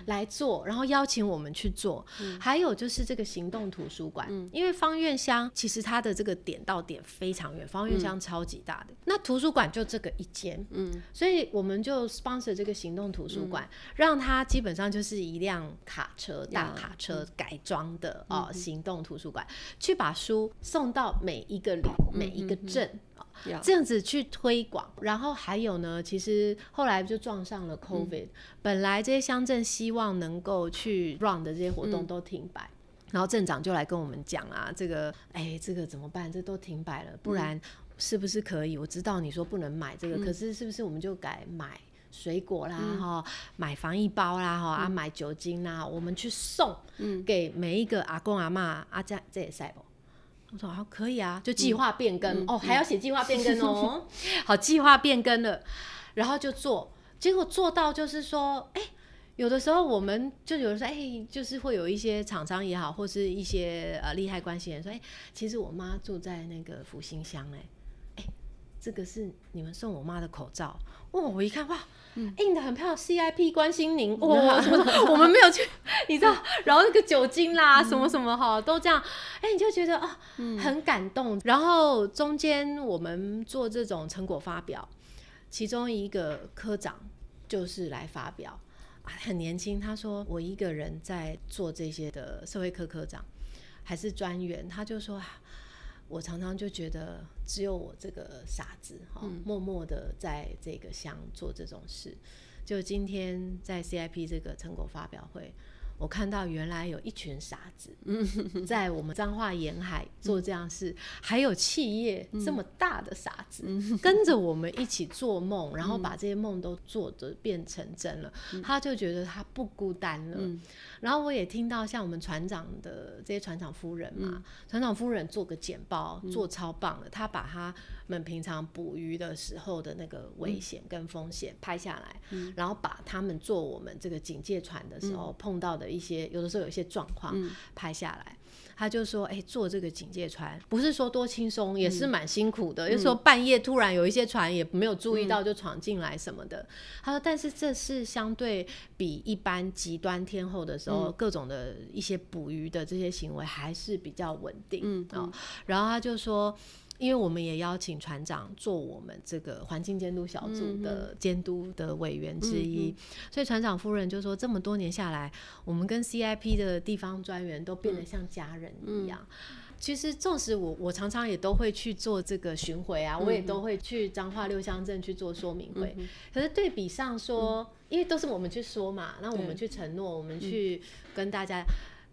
来做、嗯，然后邀请我们去做、嗯。还有就是这个行动图书馆、嗯，因为方院乡其实它的这个点到点非常远，方院乡超级大的、嗯，那图书馆就这个一间，嗯，所以我们就 sponsor 这个行动图书馆、嗯，让它基本上就是一辆卡车，大卡车改装的哦、嗯，行动图书馆、嗯，去把书送到每一个里、嗯、每一个。这样子去推广，然后还有呢，其实后来就撞上了 COVID，、嗯、本来这些乡镇希望能够去 run 的这些活动都停摆、嗯，然后镇长就来跟我们讲啊，这个哎，这个怎么办？这都停摆了，不然是不是可以？我知道你说不能买这个，嗯、可是是不是我们就改买水果啦，哈、嗯，买防疫包啦，哈、嗯，啊，买酒精啦，我们去送给每一个阿公阿嬷，啊，这这也塞不？我说好可以啊，就计划变更、嗯、哦，还要写计划变更哦。(laughs) 好，计划变更了，然后就做，结果做到就是说，哎、欸，有的时候我们就有的时候，哎、欸，就是会有一些厂商也好，或是一些呃利害关系人说，哎、欸，其实我妈住在那个福兴乡，哎，哎，这个是你们送我妈的口罩。哇，我一看哇，印的很漂亮，CIP 关心您。哇，什么什么，(laughs) 我们没有去，(laughs) 你知道，然后那个酒精啦，什么什么哈，都这样，哎，你就觉得啊，很感动。然后中间我们做这种成果发表，其中一个科长就是来发表。很年轻，他说我一个人在做这些的社会科科长，还是专员，他就说，我常常就觉得只有我这个傻子哈，默默的在这个乡做这种事。就今天在 CIP 这个成果发表会。我看到原来有一群傻子，(laughs) 在我们彰化沿海做这样事，还有企业这么大的傻子，跟着我们一起做梦，然后把这些梦都做的变成真了。他就觉得他不孤单了。然后我也听到像我们船长的这些船长夫人嘛，船长夫人做个简报，做超棒的，她把他们平常捕鱼的时候的那个危险跟风险拍下来，然后把他们做我们这个警戒船的时候碰到的。一些有的时候有一些状况拍下来，嗯、他就说：“哎、欸，做这个警戒船不是说多轻松，也是蛮辛苦的。有时候半夜突然有一些船也没有注意到就闯进来什么的。嗯”他说：“但是这是相对比一般极端天候的时候，嗯、各种的一些捕鱼的这些行为还是比较稳定。嗯”嗯，然后他就说。因为我们也邀请船长做我们这个环境监督小组的监督的委员之一，嗯、所以船长夫人就说，这么多年下来，我们跟 CIP 的地方专员都变得像家人一样。其实，纵使我我常常也都会去做这个巡回啊，嗯、我也都会去彰化六乡镇去做说明会。嗯、可是对比上说，嗯、因为都是我们去说嘛，那我们去承诺，我们去跟大家。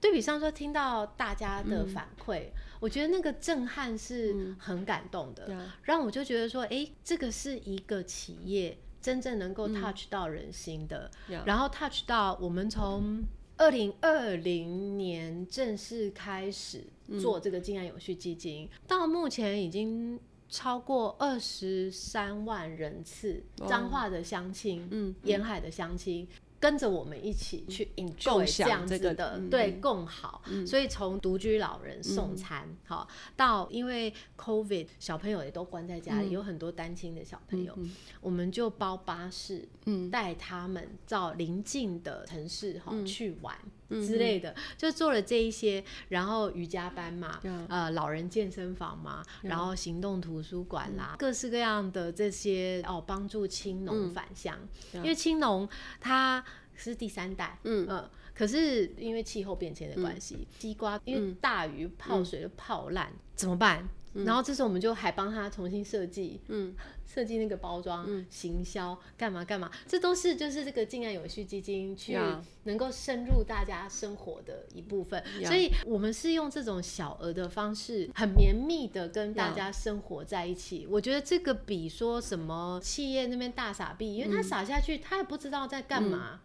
对比上说，听到大家的反馈，嗯、我觉得那个震撼是很感动的，嗯、让我就觉得说，哎，这个是一个企业真正能够 touch 到人心的，嗯、然后 touch 到我们从二零二零年正式开始做这个静安永续基金，嗯、到目前已经超过二十三万人次，彰化的相亲，嗯，沿海的相亲。跟着我们一起去 enjoy 这样子的，这个、对，共好。嗯、所以从独居老人送餐，好、嗯、到因为 COVID 小朋友也都关在家里，嗯、有很多单亲的小朋友，嗯、我们就包巴士，带他们到邻近的城市哈、嗯、去玩。之类的，就做了这一些，然后瑜伽班嘛，呃，老人健身房嘛，然后行动图书馆啦，各式各样的这些哦，帮助青农。返乡，因为青农他是第三代，嗯嗯，可是因为气候变迁的关系，西瓜因为大雨泡水就泡烂，怎么办？然后这时候我们就还帮他重新设计，嗯，设计那个包装、嗯、行销干嘛干嘛，这都是就是这个静安有序基金去能够深入大家生活的一部分。嗯、所以我们是用这种小额的方式，很绵密的跟大家生活在一起。嗯、我觉得这个比说什么企业那边大傻逼，因为他傻下去，他也不知道在干嘛。嗯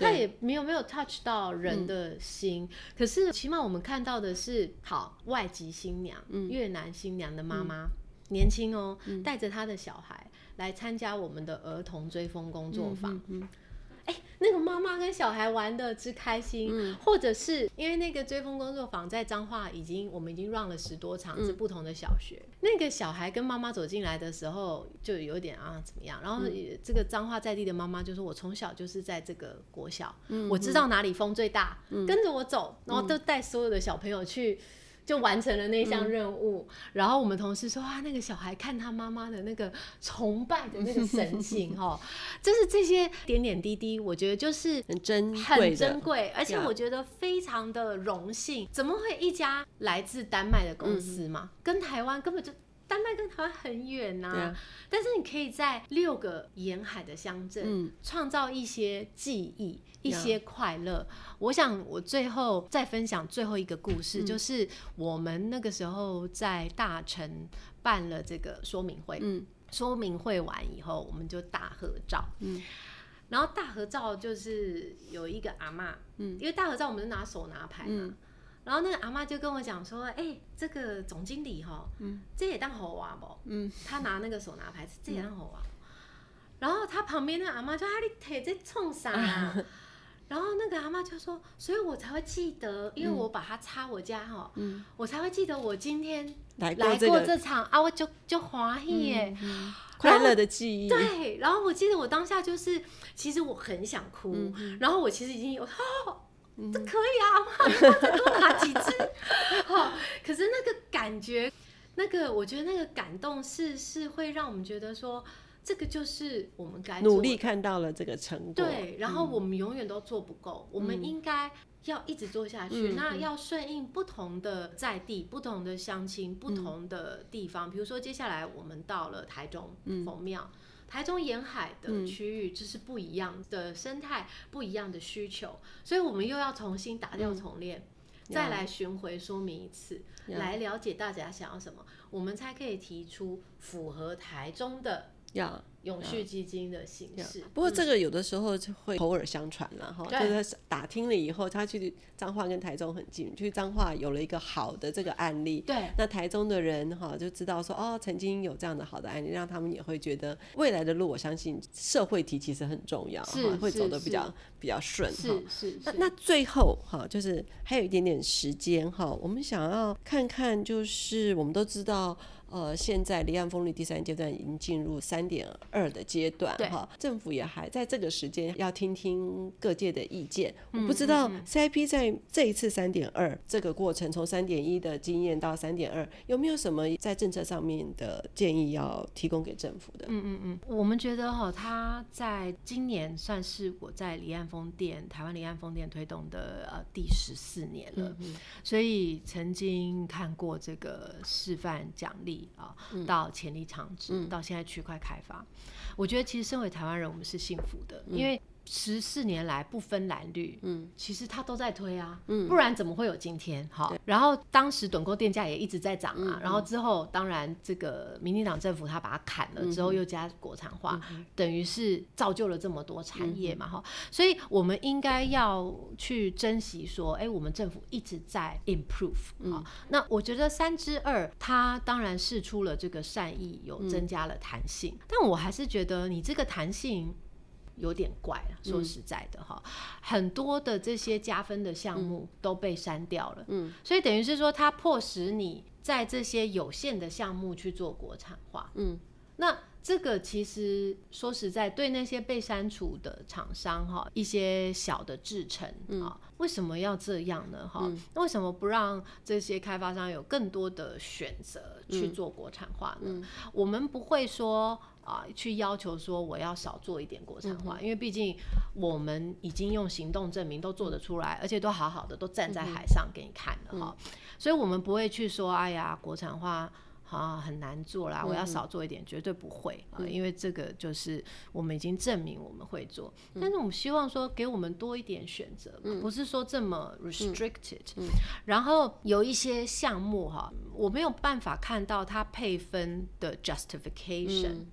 他也没有没有 touch 到人的心，嗯、可是起码我们看到的是，好外籍新娘，嗯、越南新娘的妈妈，嗯、年轻哦，带着她的小孩来参加我们的儿童追风工作坊。嗯嗯嗯哎，那个妈妈跟小孩玩的之开心，嗯、或者是因为那个追风工作坊在彰化已经，我们已经 run 了十多场，是不同的小学。嗯、那个小孩跟妈妈走进来的时候，就有点啊怎么样？然后这个彰化在地的妈妈就说：“我从小就是在这个国小，嗯、我知道哪里风最大，嗯、跟着我走，然后都带所有的小朋友去。”就完成了那项任务，嗯、然后我们同事说啊，那个小孩看他妈妈的那个崇拜的那个神情 (laughs) 哦，就是这些点点滴滴，我觉得就是很珍很珍贵，而且我觉得非常的荣幸。怎么会一家来自丹麦的公司嘛，嗯、跟台湾根本就。丹麦跟台湾很远呐、啊，啊、但是你可以在六个沿海的乡镇创造一些记忆，嗯、一些快乐。我想我最后再分享最后一个故事，嗯、就是我们那个时候在大城办了这个说明会，嗯、说明会完以后，我们就大合照，嗯、然后大合照就是有一个阿嬷，嗯、因为大合照我们是拿手拿牌嘛。嗯然后那个阿妈就跟我讲说：“哎、欸，这个总经理哈，嗯，这也当猴娃不？嗯，他拿那个手拿牌子，这也当猴娃。嗯、然后他旁边那个阿妈就说：‘啊，你腿在冲啥？’ (laughs) 然后那个阿妈就说，所以我才会记得，因为我把它插我家哈，嗯，我才会记得我今天来过这场啊，我就就欢喜耶，快乐的记忆。对，然后我记得我当下就是，其实我很想哭，然后我其实已经有，哦，(laughs) 这可以啊，你再多拿几只，(laughs) 好，可是那个感觉，那个我觉得那个感动是是会让我们觉得说。这个就是我们该努力看到了这个成果，对，然后我们永远都做不够，嗯、我们应该要一直做下去。嗯、那要顺应不同的在地、不同的乡亲、不同的地方。嗯、比如说，接下来我们到了台中丰庙，嗯、台中沿海的区域就是不一样的生态、不一样的需求，所以我们又要重新打掉重练，嗯、再来巡回说明一次，嗯、来了解大家想要什么，我们才可以提出符合台中的。要永续基金的形式，不过这个有的时候就会口耳相传了哈，嗯、就是打听了以后，他去彰化跟台中很近，去彰化有了一个好的这个案例，对，那台中的人哈就知道说哦，曾经有这样的好的案例，让他们也会觉得未来的路，我相信社会体其实很重要，哈，会走得比较比较顺哈。是是。那那最后哈，就是还有一点点时间哈，我们想要看看，就是我们都知道。呃，现在离岸风力第三阶段已经进入三点二的阶段，哈，政府也还在这个时间要听听各界的意见。嗯、我不知道 CIP 在这一次三点二这个过程，从三点一的经验到三点二，有没有什么在政策上面的建议要提供给政府的？嗯嗯嗯，我们觉得哈，它在今年算是我在离岸风电台湾离岸风电推动的呃第十四年了，嗯嗯，所以曾经看过这个示范奖励。啊，到潜力长治，嗯、到现在区块开发，我觉得其实身为台湾人，我们是幸福的，嗯、因为。十四年来不分蓝绿，嗯，其实他都在推啊，嗯，不然怎么会有今天？好，然后当时趸购电价也一直在涨啊，然后之后当然这个民进党政府他把它砍了之后又加国产化，嗯、等于是造就了这么多产业嘛，哈、嗯，所以我们应该要去珍惜说，哎，我们政府一直在 improve，嗯，那我觉得三之二它当然释出了这个善意，有增加了弹性，嗯、但我还是觉得你这个弹性。有点怪了，说实在的哈，嗯、很多的这些加分的项目都被删掉了，嗯，所以等于是说，它迫使你在这些有限的项目去做国产化，嗯，那这个其实说实在，对那些被删除的厂商哈，一些小的制程啊，嗯、为什么要这样呢？哈、嗯，那为什么不让这些开发商有更多的选择去做国产化呢？我们不会说。啊，去要求说我要少做一点国产化，嗯、因为毕竟我们已经用行动证明都做得出来，而且都好好的都站在海上给你看了哈，嗯、所以我们不会去说，哎呀，国产化啊很难做啦，我要少做一点，嗯、绝对不会啊，因为这个就是我们已经证明我们会做，嗯、但是我们希望说给我们多一点选择，嗯、不是说这么 restricted，、然后有一些项目哈，我没有办法看到它配分的 justification、嗯。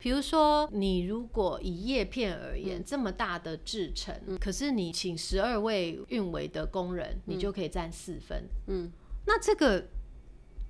比如说，你如果以叶片而言，嗯、这么大的制程，嗯、可是你请十二位运维的工人，嗯、你就可以占四分。嗯，那这个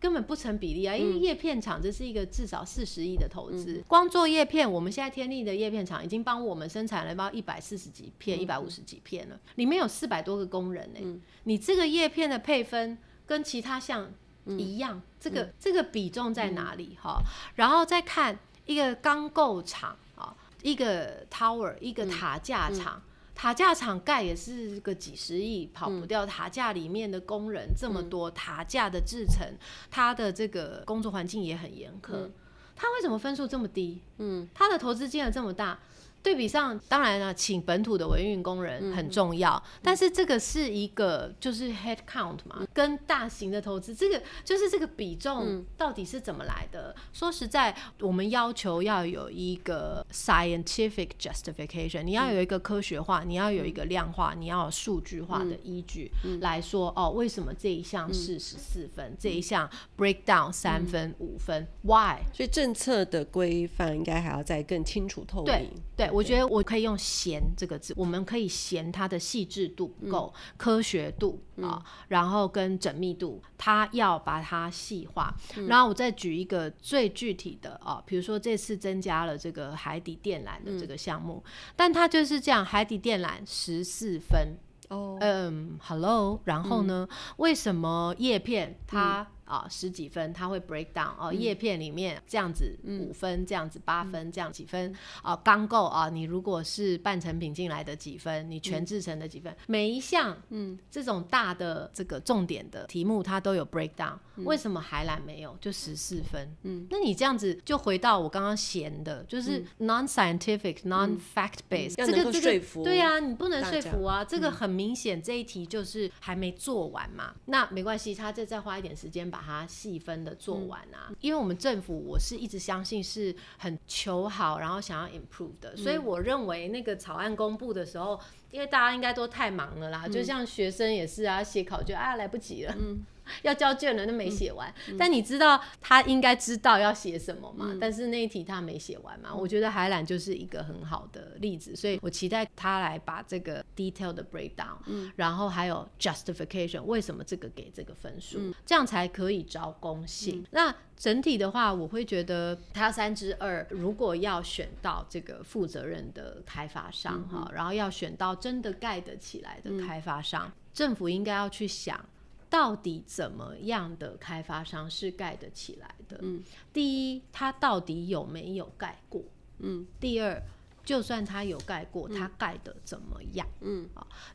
根本不成比例啊！因为叶片厂这是一个至少四十亿的投资，嗯、光做叶片，我们现在天利的叶片厂已经帮我们生产了包一百四十几片、一百五十几片了，里面有四百多个工人呢。嗯、你这个叶片的配分跟其他项一样，嗯、这个、嗯、这个比重在哪里？哈、嗯，然后再看。一个钢构厂啊，一个 tower，一个塔架厂，塔架厂盖也是个几十亿，跑不掉。塔架里面的工人这么多，嗯、塔架的制成，它的这个工作环境也很严苛。他、嗯、为什么分数这么低？嗯，他的投资金额这么大。对比上，当然了，请本土的维运工人很重要，嗯、但是这个是一个就是 head count 嘛，嗯、跟大型的投资，这个就是这个比重到底是怎么来的？嗯、说实在，我们要求要有一个 scientific justification，你要有一个科学化，嗯、你要有一个量化，你要有数据化的依据来说，嗯、哦，为什么这一项是十四分，嗯、这一项 break down 三分、五分、嗯、，why？所以政策的规范应该还要再更清楚透明。对对。我觉得我可以用“嫌”这个字，我们可以嫌它的细致度不够、嗯、科学度啊，然后跟缜密度，它要把它细化。嗯、然后我再举一个最具体的啊，比如说这次增加了这个海底电缆的这个项目，嗯、但它就是这样，海底电缆十四分。哦，嗯，Hello，然后呢？嗯、为什么叶片它？嗯啊，十几分，它会 break down 哦、啊。叶片里面这样子五分，这样子八分，这样几分啊？刚够啊！你如果是半成品进来的几分，你全制成的几分，每一项嗯，这种大的这个重点的题目，它都有 break down。为什么海蓝没有？就十四分。嗯，那你这样子就回到我刚刚闲的，就是 non-scientific、non-fact based。这个这个对呀，你不能说服啊。这个很明显，这一题就是还没做完嘛。那没关系，他再再花一点时间把。把它细分的做完啊，嗯、因为我们政府我是一直相信是很求好，然后想要 improve 的，嗯、所以我认为那个草案公布的时候，因为大家应该都太忙了啦，嗯、就像学生也是啊，写考卷啊来不及了。嗯要交卷了，那没写完。但你知道他应该知道要写什么吗？嗯、但是那一题他没写完嘛。嗯、我觉得海缆就是一个很好的例子，所以我期待他来把这个 detail 的 breakdown，、嗯、然后还有 justification，为什么这个给这个分数，嗯、这样才可以招公信。嗯、那整体的话，我会觉得他三之二，如果要选到这个负责任的开发商哈，嗯、然后要选到真的盖得起来的开发商，嗯、政府应该要去想。到底怎么样的开发商是盖得起来的？嗯，第一，他到底有没有盖过？嗯，第二，就算他有盖过，他盖的怎么样？嗯，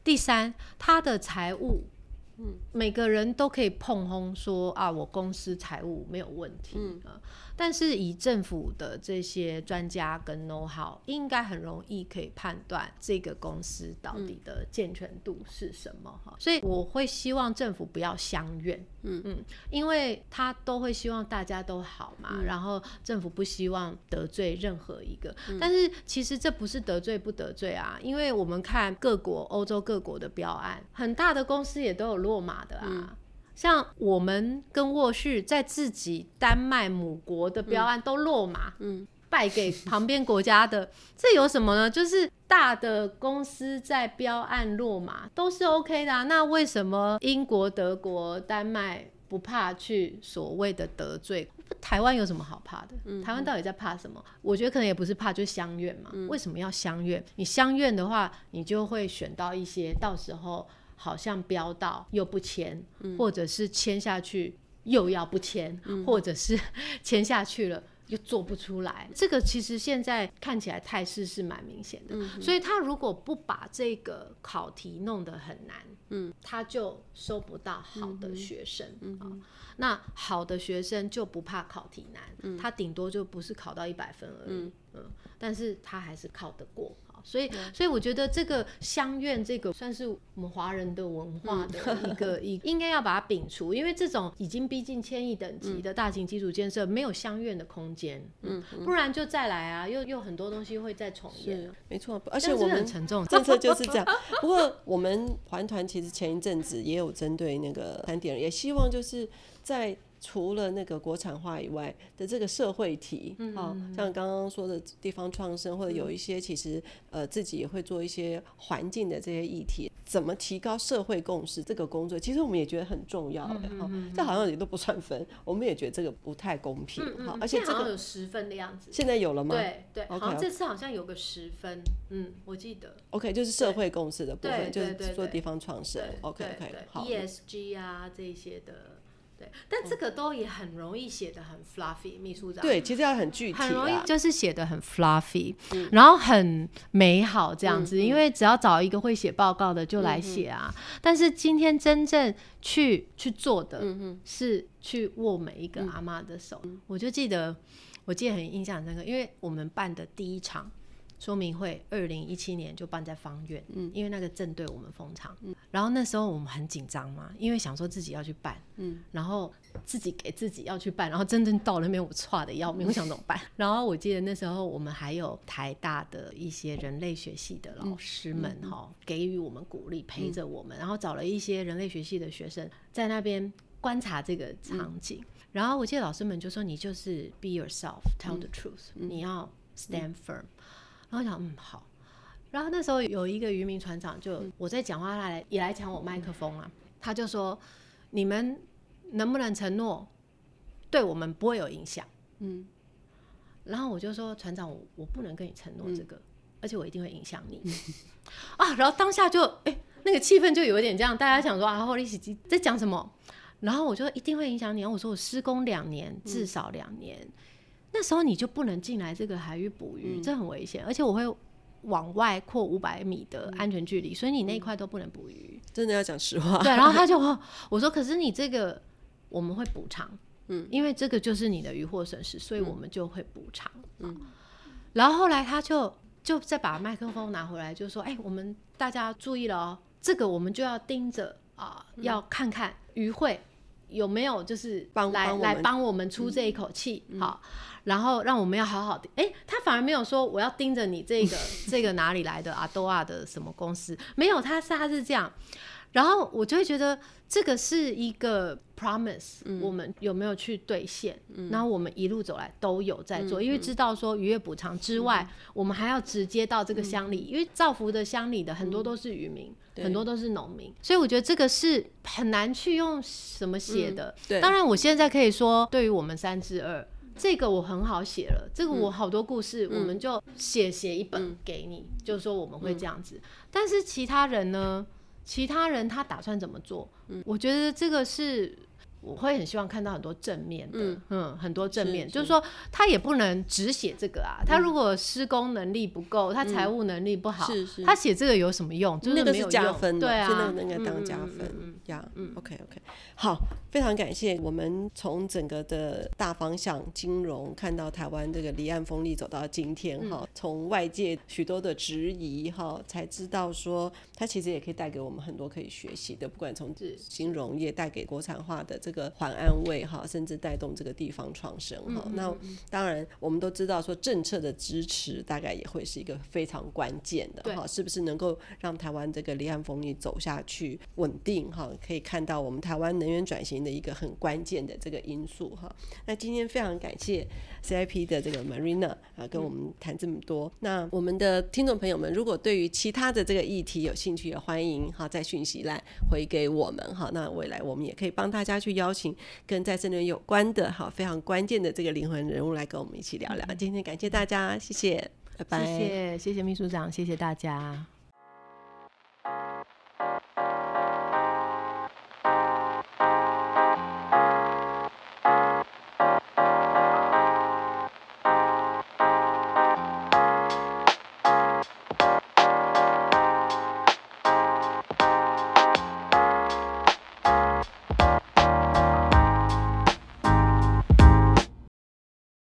第三，他的财务，嗯，每个人都可以碰轰说啊，我公司财务没有问题。嗯。但是以政府的这些专家跟 know how，应该很容易可以判断这个公司到底的健全度是什么哈。嗯、所以我会希望政府不要相怨，嗯嗯，因为他都会希望大家都好嘛，嗯、然后政府不希望得罪任何一个。嗯、但是其实这不是得罪不得罪啊，因为我们看各国欧洲各国的标案，很大的公司也都有落马的啊。嗯像我们跟沃旭在自己丹麦母国的标案都落马，嗯，败给旁边国家的，(laughs) 这有什么呢？就是大的公司在标案落马都是 OK 的啊。那为什么英国、德国、丹麦不怕去所谓的得罪？台湾有什么好怕的？台湾到底在怕什么？我觉得可能也不是怕，就是相怨嘛。为什么要相怨？你相怨的话，你就会选到一些到时候。好像标到又不签，嗯、或者是签下去又要不签，嗯、或者是 (laughs) 签下去了又做不出来。这个其实现在看起来态势是蛮明显的。嗯、所以他如果不把这个考题弄得很难，嗯、他就收不到好的学生。嗯嗯、那好的学生就不怕考题难，嗯、他顶多就不是考到一百分而已。嗯嗯、但是他还是考得过。所以，所以我觉得这个乡愿这个算是我们华人的文化的一个 (laughs) 一，应该要把它摒除，因为这种已经逼近千亿等级的大型基础建设，没有乡愿的空间，嗯，不然就再来啊，又又很多东西会再重演，没错，而且我们很沉重，政策就是这样。(laughs) 不过我们环团其实前一阵子也有针对那个三点，也希望就是在。除了那个国产化以外的这个社会题，嗯、哦，像刚刚说的地方创生，或者有一些其实呃自己也会做一些环境的这些议题，怎么提高社会共识这个工作，其实我们也觉得很重要的哈。这好像也都不算分，我们也觉得这个不太公平哈、嗯嗯哦。而且这个有十分的样子，现在有了吗？对对，好像这次好像有个十分，嗯，我记得。OK，就是社会共识的部分，就是做地方创生。OK OK，好，ESG 啊这些的。但这个都也很容易写的很 fluffy，秘书长。对，其实要很具体，很容易就是写的很 fluffy，、嗯、然后很美好这样子。因为只要找一个会写报告的就来写啊。但是今天真正去去做的，是去握每一个阿妈的手。嗯、我就记得，我记得很印象深刻，因为我们办的第一场。说明会二零一七年就办在方院，嗯，因为那个正对我们封场，嗯，然后那时候我们很紧张嘛，因为想说自己要去办，嗯，然后自己给自己要去办，然后真正到那边我差的要命，(laughs) 我想怎么办？然后我记得那时候我们还有台大的一些人类学系的老师们哈，给予我们鼓励，陪着我们，然后找了一些人类学系的学生在那边观察这个场景，然后我记得老师们就说，你就是 be yourself，tell the truth，你要 stand firm。然后我想，嗯，好。然后那时候有一个渔民船长就，就我在讲话，他来也来抢我麦克风啊。他就说：“你们能不能承诺，对我们不会有影响？”嗯。然后我就说：“船长，我我不能跟你承诺这个，嗯、而且我一定会影响你。(laughs) ”啊，然后当下就哎、欸，那个气氛就有一点这样，大家想说啊，后利息机在讲什么？然后我就一定会影响你。然后我说我施工两年，至少两年、嗯，那时候你就不能进来这个海域捕鱼，嗯、这很危险。而且我会往外扩五百米的安全距离、嗯，所以你那一块都不能捕鱼。真的要讲实话。对，然后他就我说，可是你这个我们会补偿，嗯，因为这个就是你的渔获损失，所以我们就会补偿。嗯，然后后来他就就再把麦克风拿回来，就说：“哎、欸，我们大家注意了哦，这个我们就要盯着啊、呃，要看看渔会。”有没有就是来来帮我们出这一口气、嗯？好，然后让我们要好好的。哎、欸，他反而没有说我要盯着你这个 (laughs) 这个哪里来的阿多亚的什么公司？没有，他是他是这样。然后我就会觉得这个是一个 promise，、嗯、我们有没有去兑现、嗯？然后我们一路走来都有在做，嗯、因为知道说渔业补偿之外、嗯，我们还要直接到这个乡里、嗯，因为造福的乡里的很多都是渔民。嗯很多都是农民，所以我觉得这个是很难去用什么写的、嗯。当然我现在可以说，对于我们三之二，这个我很好写了。这个我好多故事，我们就写写一本给你、嗯，就是说我们会这样子。但是其他人呢？其他人他打算怎么做？我觉得这个是。我会很希望看到很多正面的，嗯，嗯很多正面，是是就是说他也不能只写这个啊。他如果施工能力不够，嗯、他财务能力不好，是是他写这个有什么用？就是没有用，那个是加分的，对啊，那个应该当加分。嗯呀，嗯，OK OK，好，非常感谢。我们从整个的大方向金融看到台湾这个离岸风力走到今天哈，从、嗯、外界许多的质疑哈，才知道说它其实也可以带给我们很多可以学习的，不管从金融业带给国产化的这个。个环安卫哈，甚至带动这个地方创生哈、嗯。那当然，我们都知道说政策的支持大概也会是一个非常关键的哈。是不是能够让台湾这个离岸风力走下去稳定哈？可以看到我们台湾能源转型的一个很关键的这个因素哈。那今天非常感谢 CIP 的这个 Marina 啊，跟我们谈这么多、嗯。那我们的听众朋友们，如果对于其他的这个议题有兴趣，也欢迎哈在讯息栏回给我们哈。那未来我们也可以帮大家去邀邀请跟再生能源有关的哈，非常关键的这个灵魂人物来跟我们一起聊聊。今天感谢大家，谢谢，拜拜，谢谢，谢谢秘书长，谢谢大家。